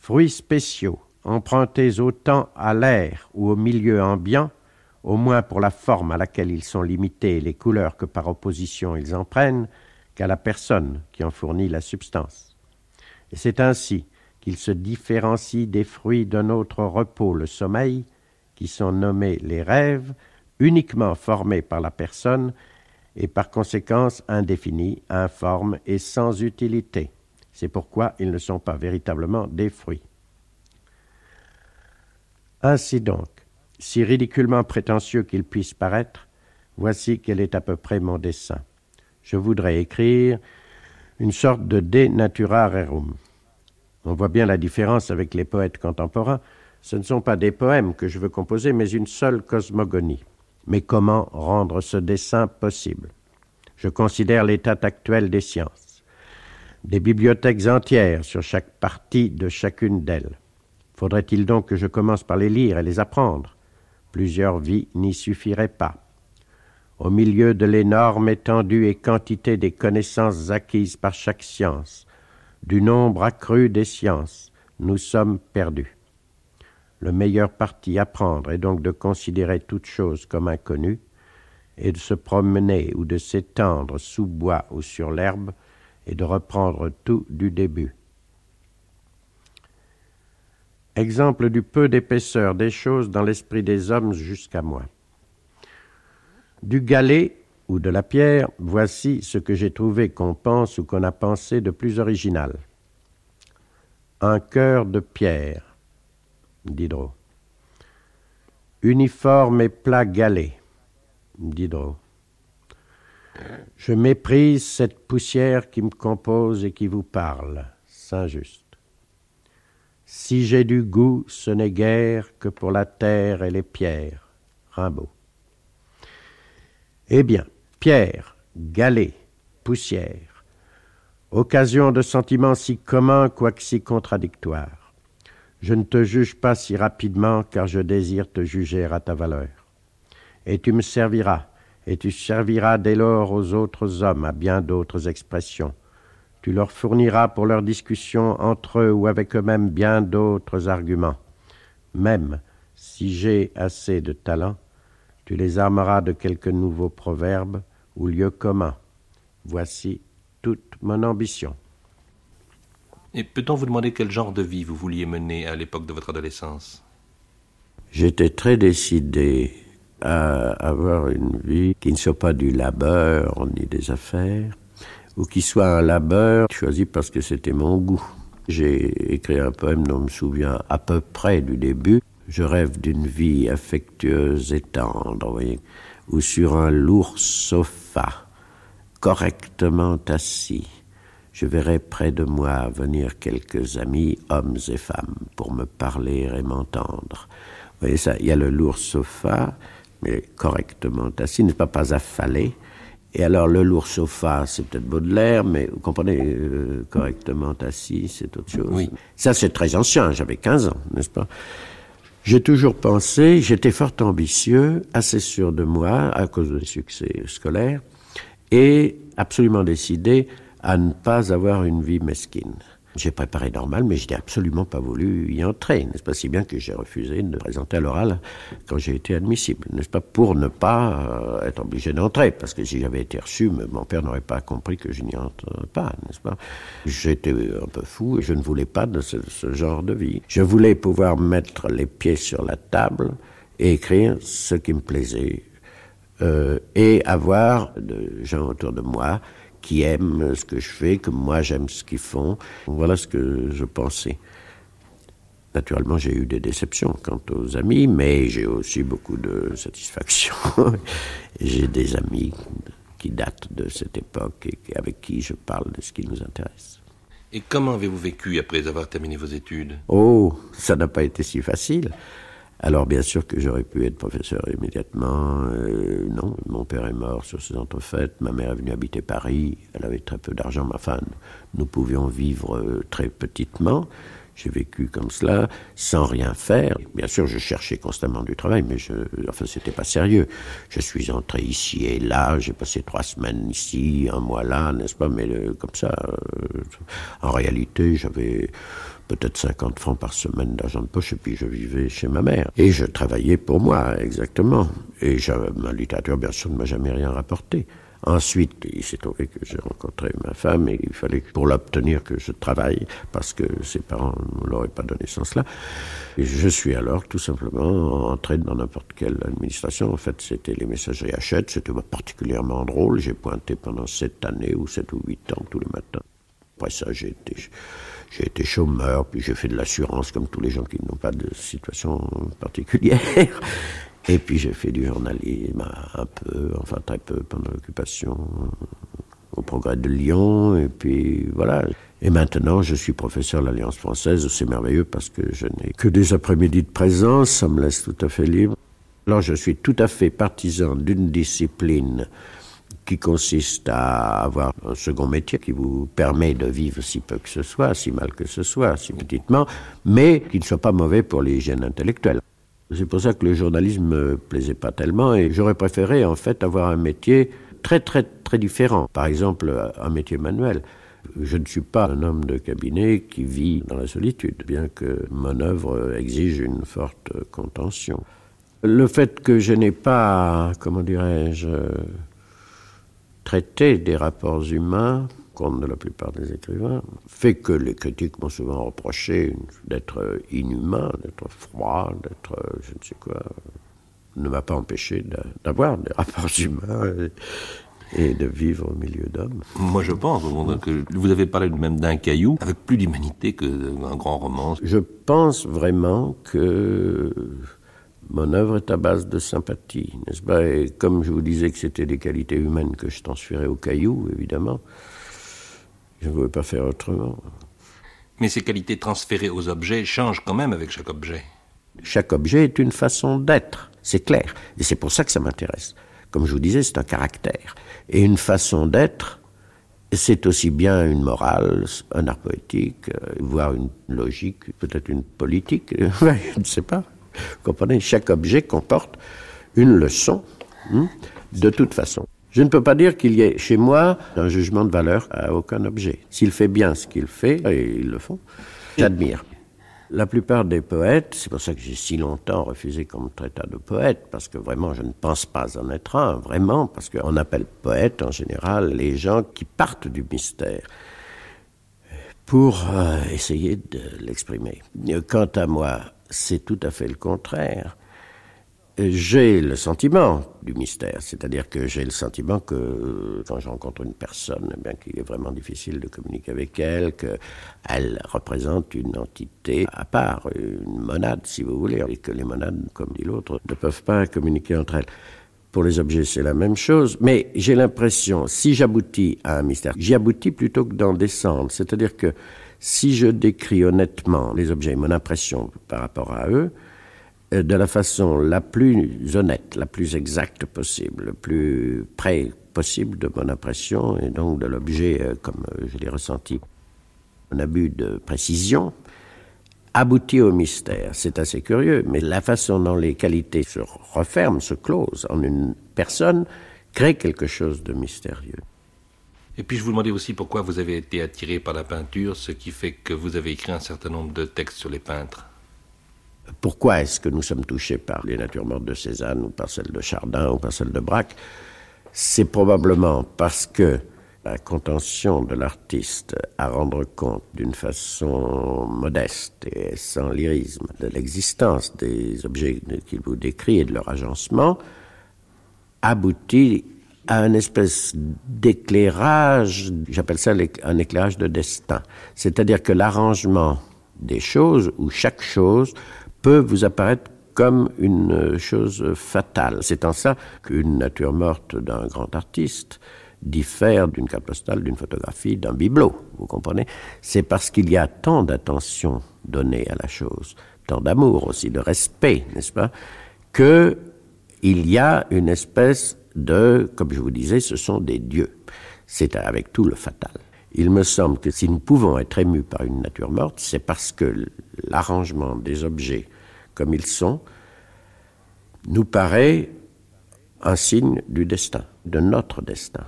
Fruits spéciaux, empruntés autant à l'air ou au milieu ambiant, au moins pour la forme à laquelle ils sont limités et les couleurs que par opposition ils en prennent, qu'à la personne qui en fournit la substance. Et c'est ainsi qu'ils se différencient des fruits d'un autre repos, le sommeil, qui sont nommés les rêves, uniquement formés par la personne et par conséquence indéfinis, informes et sans utilité. C'est pourquoi ils ne sont pas véritablement des fruits. Ainsi donc, si ridiculement prétentieux qu'il puisse paraître, voici quel est à peu près mon dessein. Je voudrais écrire une sorte de De Natura Rerum. On voit bien la différence avec les poètes contemporains. Ce ne sont pas des poèmes que je veux composer, mais une seule cosmogonie. Mais comment rendre ce dessin possible? Je considère l'état actuel des sciences. Des bibliothèques entières sur chaque partie de chacune d'elles. Faudrait-il donc que je commence par les lire et les apprendre? Plusieurs vies n'y suffiraient pas. Au milieu de l'énorme étendue et quantité des connaissances acquises par chaque science, du nombre accru des sciences, nous sommes perdus. Le meilleur parti à prendre est donc de considérer toute chose comme inconnue, et de se promener ou de s'étendre sous bois ou sur l'herbe, et de reprendre tout du début. Exemple du peu d'épaisseur des choses dans l'esprit des hommes jusqu'à moi. Du galet ou de la pierre, voici ce que j'ai trouvé qu'on pense ou qu'on a pensé de plus original. Un cœur de pierre, Diderot. Uniforme et plat galet, Diderot. Je méprise cette poussière qui me compose et qui vous parle, Saint-Just. Si j'ai du goût, ce n'est guère que pour la terre et les pierres, Rimbaud. Eh bien, pierre, galet, poussière, occasion de sentiments si communs quoique si contradictoires. Je ne te juge pas si rapidement, car je désire te juger à ta valeur. Et tu me serviras, et tu serviras dès lors aux autres hommes à bien d'autres expressions. Tu leur fourniras pour leurs discussions entre eux ou avec eux-mêmes bien d'autres arguments. Même si j'ai assez de talent, tu les armeras de quelques nouveaux proverbes ou lieux communs. Voici toute mon ambition. Et peut-on vous demander quel genre de vie vous vouliez mener à l'époque de votre adolescence? J'étais très décidé à avoir une vie qui ne soit pas du labeur ni des affaires, ou qui soit un labeur choisi parce que c'était mon goût. J'ai écrit un poème dont je me souviens à peu près du début. Je rêve d'une vie affectueuse et tendre, voyez, ou sur un lourd sofa, correctement assis je verrai près de moi venir quelques amis, hommes et femmes, pour me parler et m'entendre. Vous voyez ça, il y a le lourd sofa, mais correctement assis, n'est pas pas affalé. Et alors le lourd sofa, c'est peut-être Baudelaire, mais vous comprenez, euh, correctement assis, c'est autre chose. Oui. Ça, c'est très ancien, j'avais 15 ans, n'est-ce pas? J'ai toujours pensé, j'étais fort ambitieux, assez sûr de moi, à cause des succès scolaires, et absolument décidé à ne pas avoir une vie mesquine. J'ai préparé normal, mais je n'ai absolument pas voulu y entrer, n'est-ce pas Si bien que j'ai refusé de présenter à l'oral quand j'ai été admissible, n'est-ce pas Pour ne pas euh, être obligé d'entrer, parce que si j'avais été reçu, mon père n'aurait pas compris que je n'y entre pas, n'est-ce pas? J'étais un peu fou et je ne voulais pas de ce, genre de vie. Je voulais pouvoir mettre les pieds sur la table et écrire ce qui me plaisait, euh, et avoir de gens autour de moi qui aiment ce que je fais, que moi j'aime ce qu'ils font. Voilà ce que je pensais. Naturellement, j'ai eu des déceptions quant aux amis, mais j'ai aussi beaucoup de satisfaction. *laughs* j'ai des amis qui datent de cette époque et avec qui je parle de ce qui nous intéresse. Et comment avez-vous vécu après avoir terminé vos études? Oh, ça n'a pas été si facile. Alors bien sûr que j'aurais pu être professeur immédiatement. Euh, non, mon père est mort sur ces entrefaites. Ma mère est venue habiter Paris. Elle avait très peu d'argent. Ma femme, nous pouvions vivre euh, très petitement. J'ai vécu comme cela, sans rien faire. Bien sûr, je cherchais constamment du travail, mais je, enfin, c'était pas sérieux. Je suis entré ici et là, j'ai passé trois semaines ici, un mois là, n'est-ce pas Mais comme ça, euh, en réalité, j'avais peut-être 50 francs par semaine d'argent de poche, et puis je vivais chez ma mère. Et je travaillais pour moi, exactement. Et ma littérature, bien sûr, ne m'a jamais rien rapporté. Ensuite, il s'est trouvé que j'ai rencontré ma femme et il fallait pour l'obtenir que je travaille parce que ses parents ne l'auraient pas donné sans cela. Et je suis alors tout simplement entré dans n'importe quelle administration. En fait, c'était les messageries Hachette. C'était particulièrement drôle. J'ai pointé pendant sept années ou sept ou huit ans tous les matins. Après ça, j'ai été, j'ai été chômeur, puis j'ai fait de l'assurance comme tous les gens qui n'ont pas de situation particulière. Et puis j'ai fait du journalisme un peu, enfin très peu pendant l'occupation au progrès de Lyon. Et puis voilà. Et maintenant, je suis professeur de l'Alliance française. C'est merveilleux parce que je n'ai que des après-midi de présence. Ça me laisse tout à fait libre. Alors je suis tout à fait partisan d'une discipline qui consiste à avoir un second métier qui vous permet de vivre si peu que ce soit, si mal que ce soit, si petitement, mais qui ne soit pas mauvais pour l'hygiène intellectuelle. C'est pour ça que le journalisme me plaisait pas tellement et j'aurais préféré en fait avoir un métier très très très différent. Par exemple, un métier manuel. Je ne suis pas un homme de cabinet qui vit dans la solitude, bien que mon œuvre exige une forte contention. Le fait que je n'ai pas, comment dirais-je, traité des rapports humains comme de la plupart des écrivains, fait que les critiques m'ont souvent reproché d'être inhumain, d'être froid, d'être je ne sais quoi, ne m'a pas empêché d'avoir des rapports humains et de vivre au milieu d'hommes. Moi, je pense que vous avez parlé même d'un caillou avec plus d'humanité qu'un grand roman. Je pense vraiment que mon œuvre est à base de sympathie, n'est-ce pas? Et comme je vous disais que c'était des qualités humaines que je transférais au caillou, évidemment, je ne pouvais pas faire autrement. Mais ces qualités transférées aux objets changent quand même avec chaque objet. Chaque objet est une façon d'être, c'est clair. Et c'est pour ça que ça m'intéresse. Comme je vous disais, c'est un caractère. Et une façon d'être, c'est aussi bien une morale, un art poétique, euh, voire une logique, peut-être une politique, *laughs* je ne sais pas. Vous comprenez? Chaque objet comporte une leçon, hein, de toute façon. Je ne peux pas dire qu'il y ait chez moi un jugement de valeur à aucun objet. S'il fait bien ce qu'il fait, et ils le font, j'admire. La plupart des poètes, c'est pour ça que j'ai si longtemps refusé qu'on me traitât de poète, parce que vraiment je ne pense pas en être un, vraiment, parce qu'on appelle poète en général les gens qui partent du mystère pour euh, essayer de l'exprimer. Quant à moi, c'est tout à fait le contraire j'ai le sentiment du mystère, c'est-à-dire que j'ai le sentiment que quand je rencontre une personne, eh bien qu'il est vraiment difficile de communiquer avec elle, qu'elle représente une entité à part, une monade si vous voulez, et que les monades, comme dit l'autre, ne peuvent pas communiquer entre elles. Pour les objets, c'est la même chose, mais j'ai l'impression, si j'aboutis à un mystère, j'y aboutis plutôt que d'en descendre, c'est-à-dire que si je décris honnêtement les objets, mon impression par rapport à eux, euh, de la façon la plus honnête, la plus exacte possible, le plus près possible de mon impression et donc de l'objet euh, comme euh, je l'ai ressenti. Un abus de précision aboutit au mystère. C'est assez curieux, mais la façon dont les qualités se referment, se closent en une personne, crée quelque chose de mystérieux. Et puis je vous demandais aussi pourquoi vous avez été attiré par la peinture, ce qui fait que vous avez écrit un certain nombre de textes sur les peintres. Pourquoi est-ce que nous sommes touchés par les natures mortes de Cézanne ou par celles de Chardin ou par celles de Braque? C'est probablement parce que la contention de l'artiste à rendre compte d'une façon modeste et sans lyrisme de l'existence des objets qu'il vous décrit et de leur agencement aboutit à une espèce d'éclairage, j'appelle ça un éclairage de destin. C'est-à-dire que l'arrangement des choses, ou chaque chose, peut vous apparaître comme une chose fatale. C'est en ça qu'une nature morte d'un grand artiste diffère d'une carte postale, d'une photographie, d'un bibelot, vous comprenez? C'est parce qu'il y a tant d'attention donnée à la chose, tant d'amour aussi, de respect, n'est-ce pas Que il y a une espèce de, comme je vous disais, ce sont des dieux. C'est avec tout le fatal. Il me semble que si nous pouvons être émus par une nature morte, c'est parce que l'arrangement des objets comme ils sont nous paraît un signe du destin, de notre destin.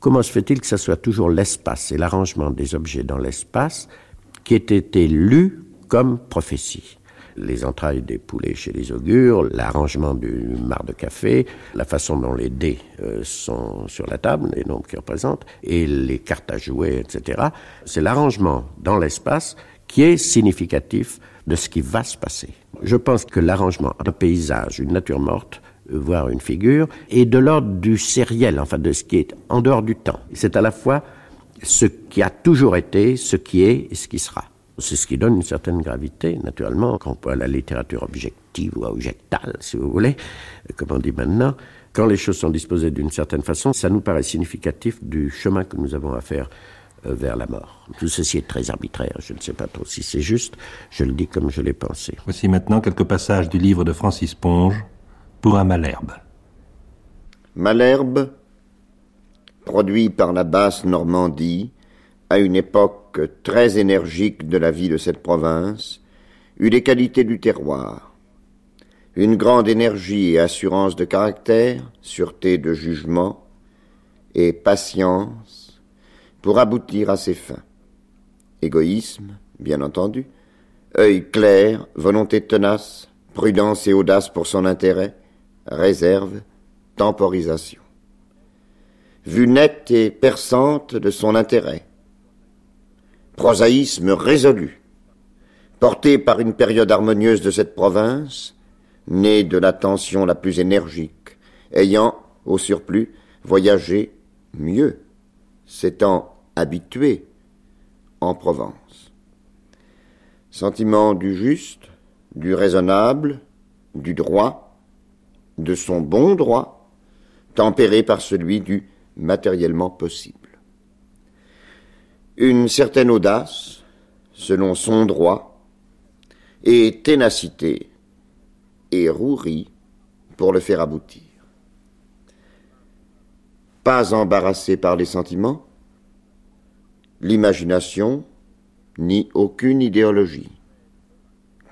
Comment se fait-il que ce soit toujours l'espace et l'arrangement des objets dans l'espace qui ait été lu comme prophétie? Les entrailles des poulets chez les augures, l'arrangement du mar de café, la façon dont les dés euh, sont sur la table, les nombres qu'ils représentent, et les cartes à jouer, etc. C'est l'arrangement dans l'espace qui est significatif de ce qui va se passer. Je pense que l'arrangement d'un paysage, une nature morte, voire une figure, est de l'ordre du sériel, enfin de ce qui est en dehors du temps. C'est à la fois ce qui a toujours été, ce qui est et ce qui sera. C'est ce qui donne une certaine gravité, naturellement, quand on voit la littérature objective ou objectale, si vous voulez, comme on dit maintenant. Quand les choses sont disposées d'une certaine façon, ça nous paraît significatif du chemin que nous avons à faire euh, vers la mort. Tout ceci est très arbitraire, je ne sais pas trop si c'est juste, je le dis comme je l'ai pensé. Voici maintenant quelques passages du livre de Francis Ponge, Pour un Malherbe. Malherbe, produit par la basse Normandie, à une époque très énergique de la vie de cette province, eut les qualités du terroir. Une grande énergie et assurance de caractère, sûreté de jugement et patience pour aboutir à ses fins. Égoïsme, bien entendu, œil clair, volonté tenace, prudence et audace pour son intérêt, réserve, temporisation. Vue nette et perçante de son intérêt, prosaïsme résolu, porté par une période harmonieuse de cette province, née de la tension la plus énergique, ayant, au surplus, voyagé mieux, s'étant habitué en Provence. Sentiment du juste, du raisonnable, du droit, de son bon droit, tempéré par celui du matériellement possible une certaine audace, selon son droit, et ténacité et rouerie pour le faire aboutir. Pas embarrassé par les sentiments, l'imagination, ni aucune idéologie.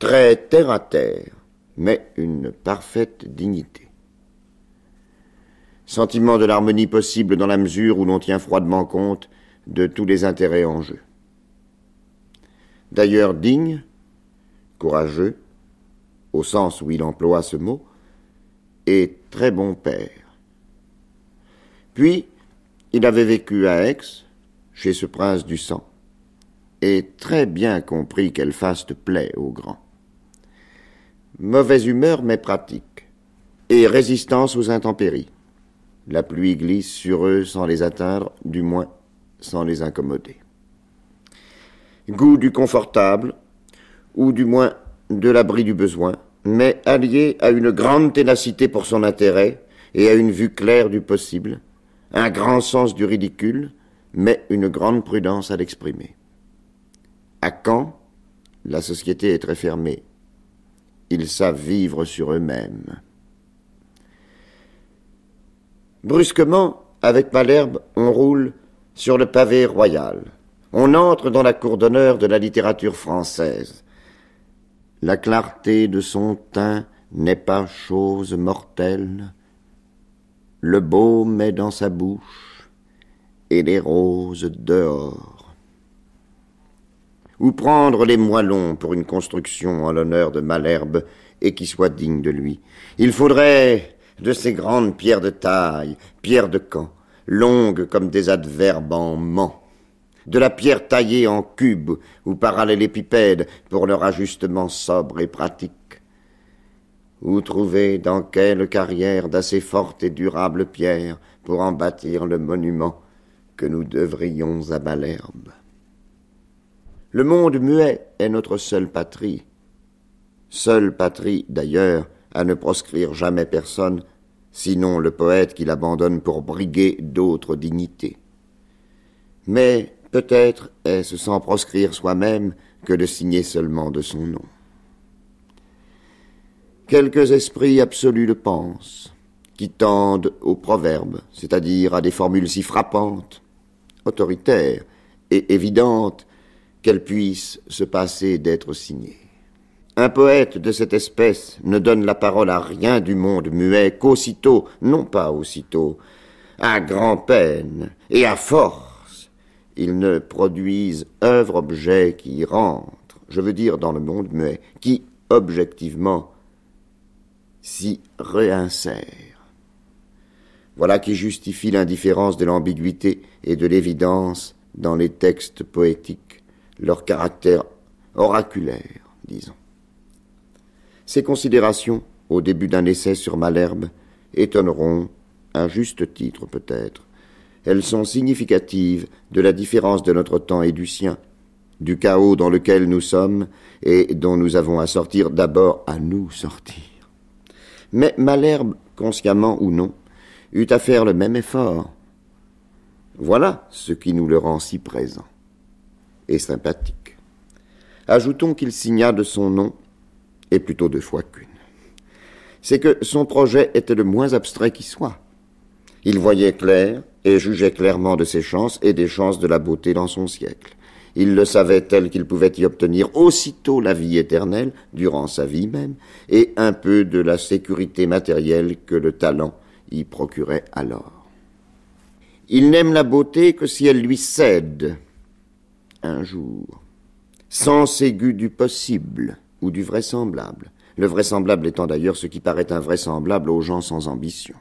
Très terre à terre, mais une parfaite dignité. Sentiment de l'harmonie possible dans la mesure où l'on tient froidement compte de tous les intérêts en jeu. D'ailleurs digne, courageux, au sens où il emploie ce mot, et très bon père. Puis, il avait vécu à Aix, chez ce prince du sang, et très bien compris quelle faste plaît aux grands. Mauvaise humeur mais pratique, et résistance aux intempéries. La pluie glisse sur eux sans les atteindre, du moins sans les incommoder. Goût du confortable, ou du moins de l'abri du besoin, mais allié à une grande ténacité pour son intérêt et à une vue claire du possible, un grand sens du ridicule, mais une grande prudence à l'exprimer. À Caen, la société est très fermée. Ils savent vivre sur eux-mêmes. Brusquement, avec Malherbe, on roule sur le pavé royal. On entre dans la cour d'honneur de la littérature française. La clarté de son teint n'est pas chose mortelle. Le baume est dans sa bouche et les roses dehors. Ou prendre les moellons pour une construction en l'honneur de Malherbe et qui soit digne de lui? Il faudrait de ces grandes pierres de taille, pierres de camp, longues comme des adverbes en ment, de la pierre taillée en cube ou parallélépipède pour leur ajustement sobre et pratique. Où trouver dans quelle carrière d'assez forte et durable pierre pour en bâtir le monument que nous devrions à Malherbe. Le monde muet est notre seule patrie, seule patrie d'ailleurs à ne proscrire jamais personne sinon le poète qui l'abandonne pour briguer d'autres dignités. Mais peut-être est-ce sans proscrire soi-même que de signer seulement de son nom. Quelques esprits absolus le pensent, qui tendent aux proverbes, c'est-à-dire à des formules si frappantes. autoritaire et évidente qu'elle puisse se passer d'être signée. Un poète de cette espèce ne donne la parole à rien du monde muet qu'aussitôt, non pas aussitôt, à grand-peine et à force, il ne produise œuvre-objet qui rentre, je veux dire dans le monde muet, qui, objectivement, s'y réinsère. Voilà qui justifie l'indifférence de l'ambiguïté et de l'évidence dans les textes poétiques, leur caractère oraculaire, disons. Ces considérations, au début d'un essai sur Malherbe, étonneront, à juste titre peut-être. Elles sont significatives de la différence de notre temps et du sien, du chaos dans lequel nous sommes et dont nous avons à sortir d'abord à nous sortir. Mais Malherbe, consciemment ou non, eut à faire le même effort. Voilà ce qui nous le rend si présent et sympathique. Ajoutons qu'il signa de son nom, et plutôt deux fois qu'une. C'est que son projet était le moins abstrait qui soit. Il voyait clair et jugeait clairement de ses chances et des chances de la beauté dans son siècle. Il le savait tel qu'il pouvait y obtenir aussitôt la vie éternelle, durant sa vie même, et un peu de la sécurité matérielle que le talent y procurait alors. Il n'aime la beauté que si elle lui cède un jour, sens aigu du possible ou du vraisemblable, le vraisemblable étant d'ailleurs ce qui paraît invraisemblable aux gens sans ambition.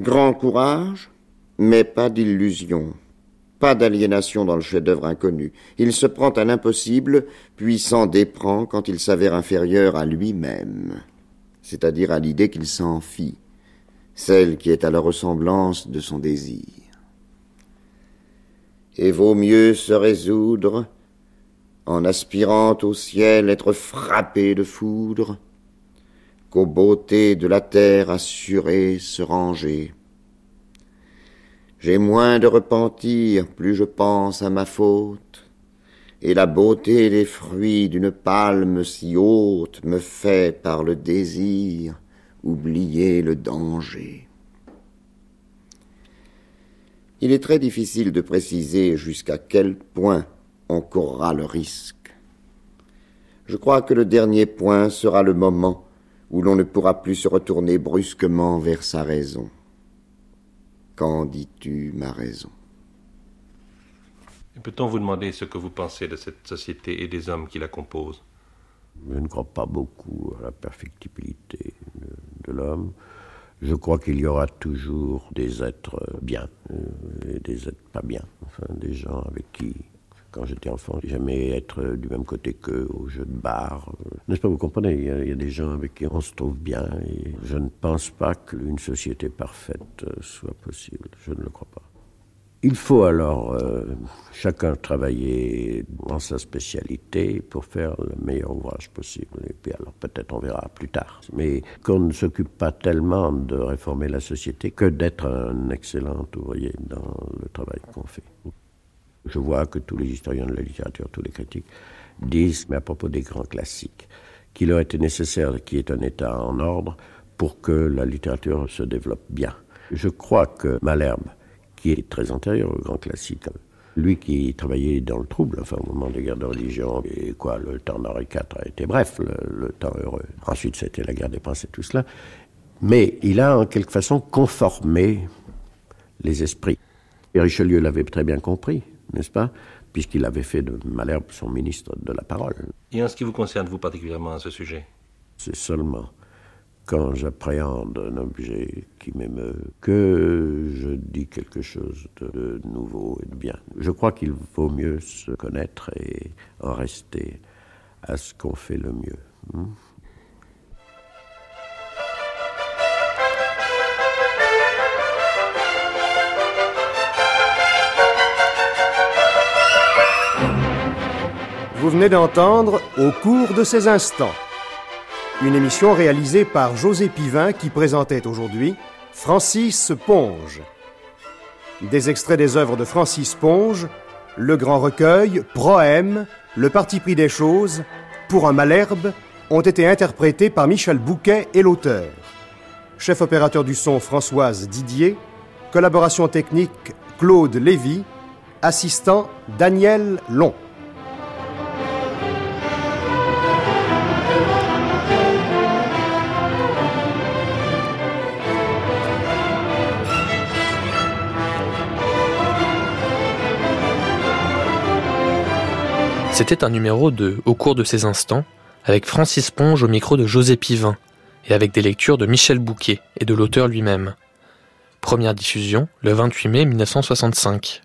Grand courage, mais pas d'illusion, pas d'aliénation dans le chef-d'œuvre inconnu. Il se prend à l'impossible, puis s'en déprend quand il s'avère inférieur à lui-même, c'est-à-dire à, l'idée qu'il s'en fit, celle qui est à la ressemblance de son désir. Et vaut mieux se résoudre, en aspirant au ciel être frappé de foudre, qu'aux beautés de la terre assurée se ranger. J'ai moins de repentir, plus je pense à ma faute, et la beauté des fruits d'une palme si haute me fait, par le désir, oublier le danger. Il est très difficile de préciser jusqu'à quel point on courra le risque. Je crois que le dernier point sera le moment où l'on ne pourra plus se retourner brusquement vers sa raison. Qu'en dis-tu, ma raison? Peut-on vous demander ce que vous pensez de cette société et des hommes qui la composent? Je ne crois pas beaucoup à la perfectibilité de, l'homme. Je crois qu'il y aura toujours des êtres bien euh, et des êtres pas bien. Enfin, des gens avec qui quand j'étais enfant, j'aimais être du même côté qu'eux au jeu de bar. N'est-ce pas, vous comprenez il y, a, des gens avec qui on se trouve bien et je ne pense pas qu'une société parfaite soit possible. Je ne le crois pas. Il faut alors euh, chacun travailler dans sa spécialité pour faire le meilleur ouvrage possible. Et puis alors peut-être on verra plus tard. Mais qu'on ne s'occupe pas tellement de réformer la société que d'être un excellent ouvrier dans le travail qu'on fait. Je vois que tous les historiens de la littérature, tous les critiques, disent, mais à propos des grands classiques, qu'il aurait été nécessaire qu'il y ait un État en ordre pour que la littérature se développe bien. Je crois que Malherbe, qui est très antérieur aux grands classiques, lui qui travaillait dans le trouble, enfin au moment des guerres de religion, et quoi, le temps d'Henri IV a été bref, le, le temps heureux. Ensuite, c'était la guerre des princes et tout cela. Mais il a en quelque façon conformé les esprits. Et Richelieu l'avait très bien compris n'est-ce pas Puisqu'il avait fait de Malherbe son ministre de la parole. Et en ce qui vous concerne, vous particulièrement, à ce sujet? C'est seulement quand j'appréhende un objet qui m'émeut que je dis quelque chose de nouveau et de bien. Je crois qu'il vaut mieux se connaître et en rester à ce qu'on fait le mieux. Hmm? Vous venez d'entendre Au cours de ces instants, une émission réalisée par José Pivin qui présentait aujourd'hui Francis Ponge. Des extraits des œuvres de Francis Ponge, Le Grand Recueil, Proème, Le Parti pris des choses, Pour un Malherbe, ont été interprétés par Michel Bouquet et l'auteur. Chef opérateur du son Françoise Didier, collaboration technique Claude Lévy, assistant Daniel Long. C'était un numéro de Au cours de ces instants, avec Francis Ponge au micro de José Pivin, et avec des lectures de Michel Bouquet et de l'auteur lui-même. Première diffusion le 28 mai 1965.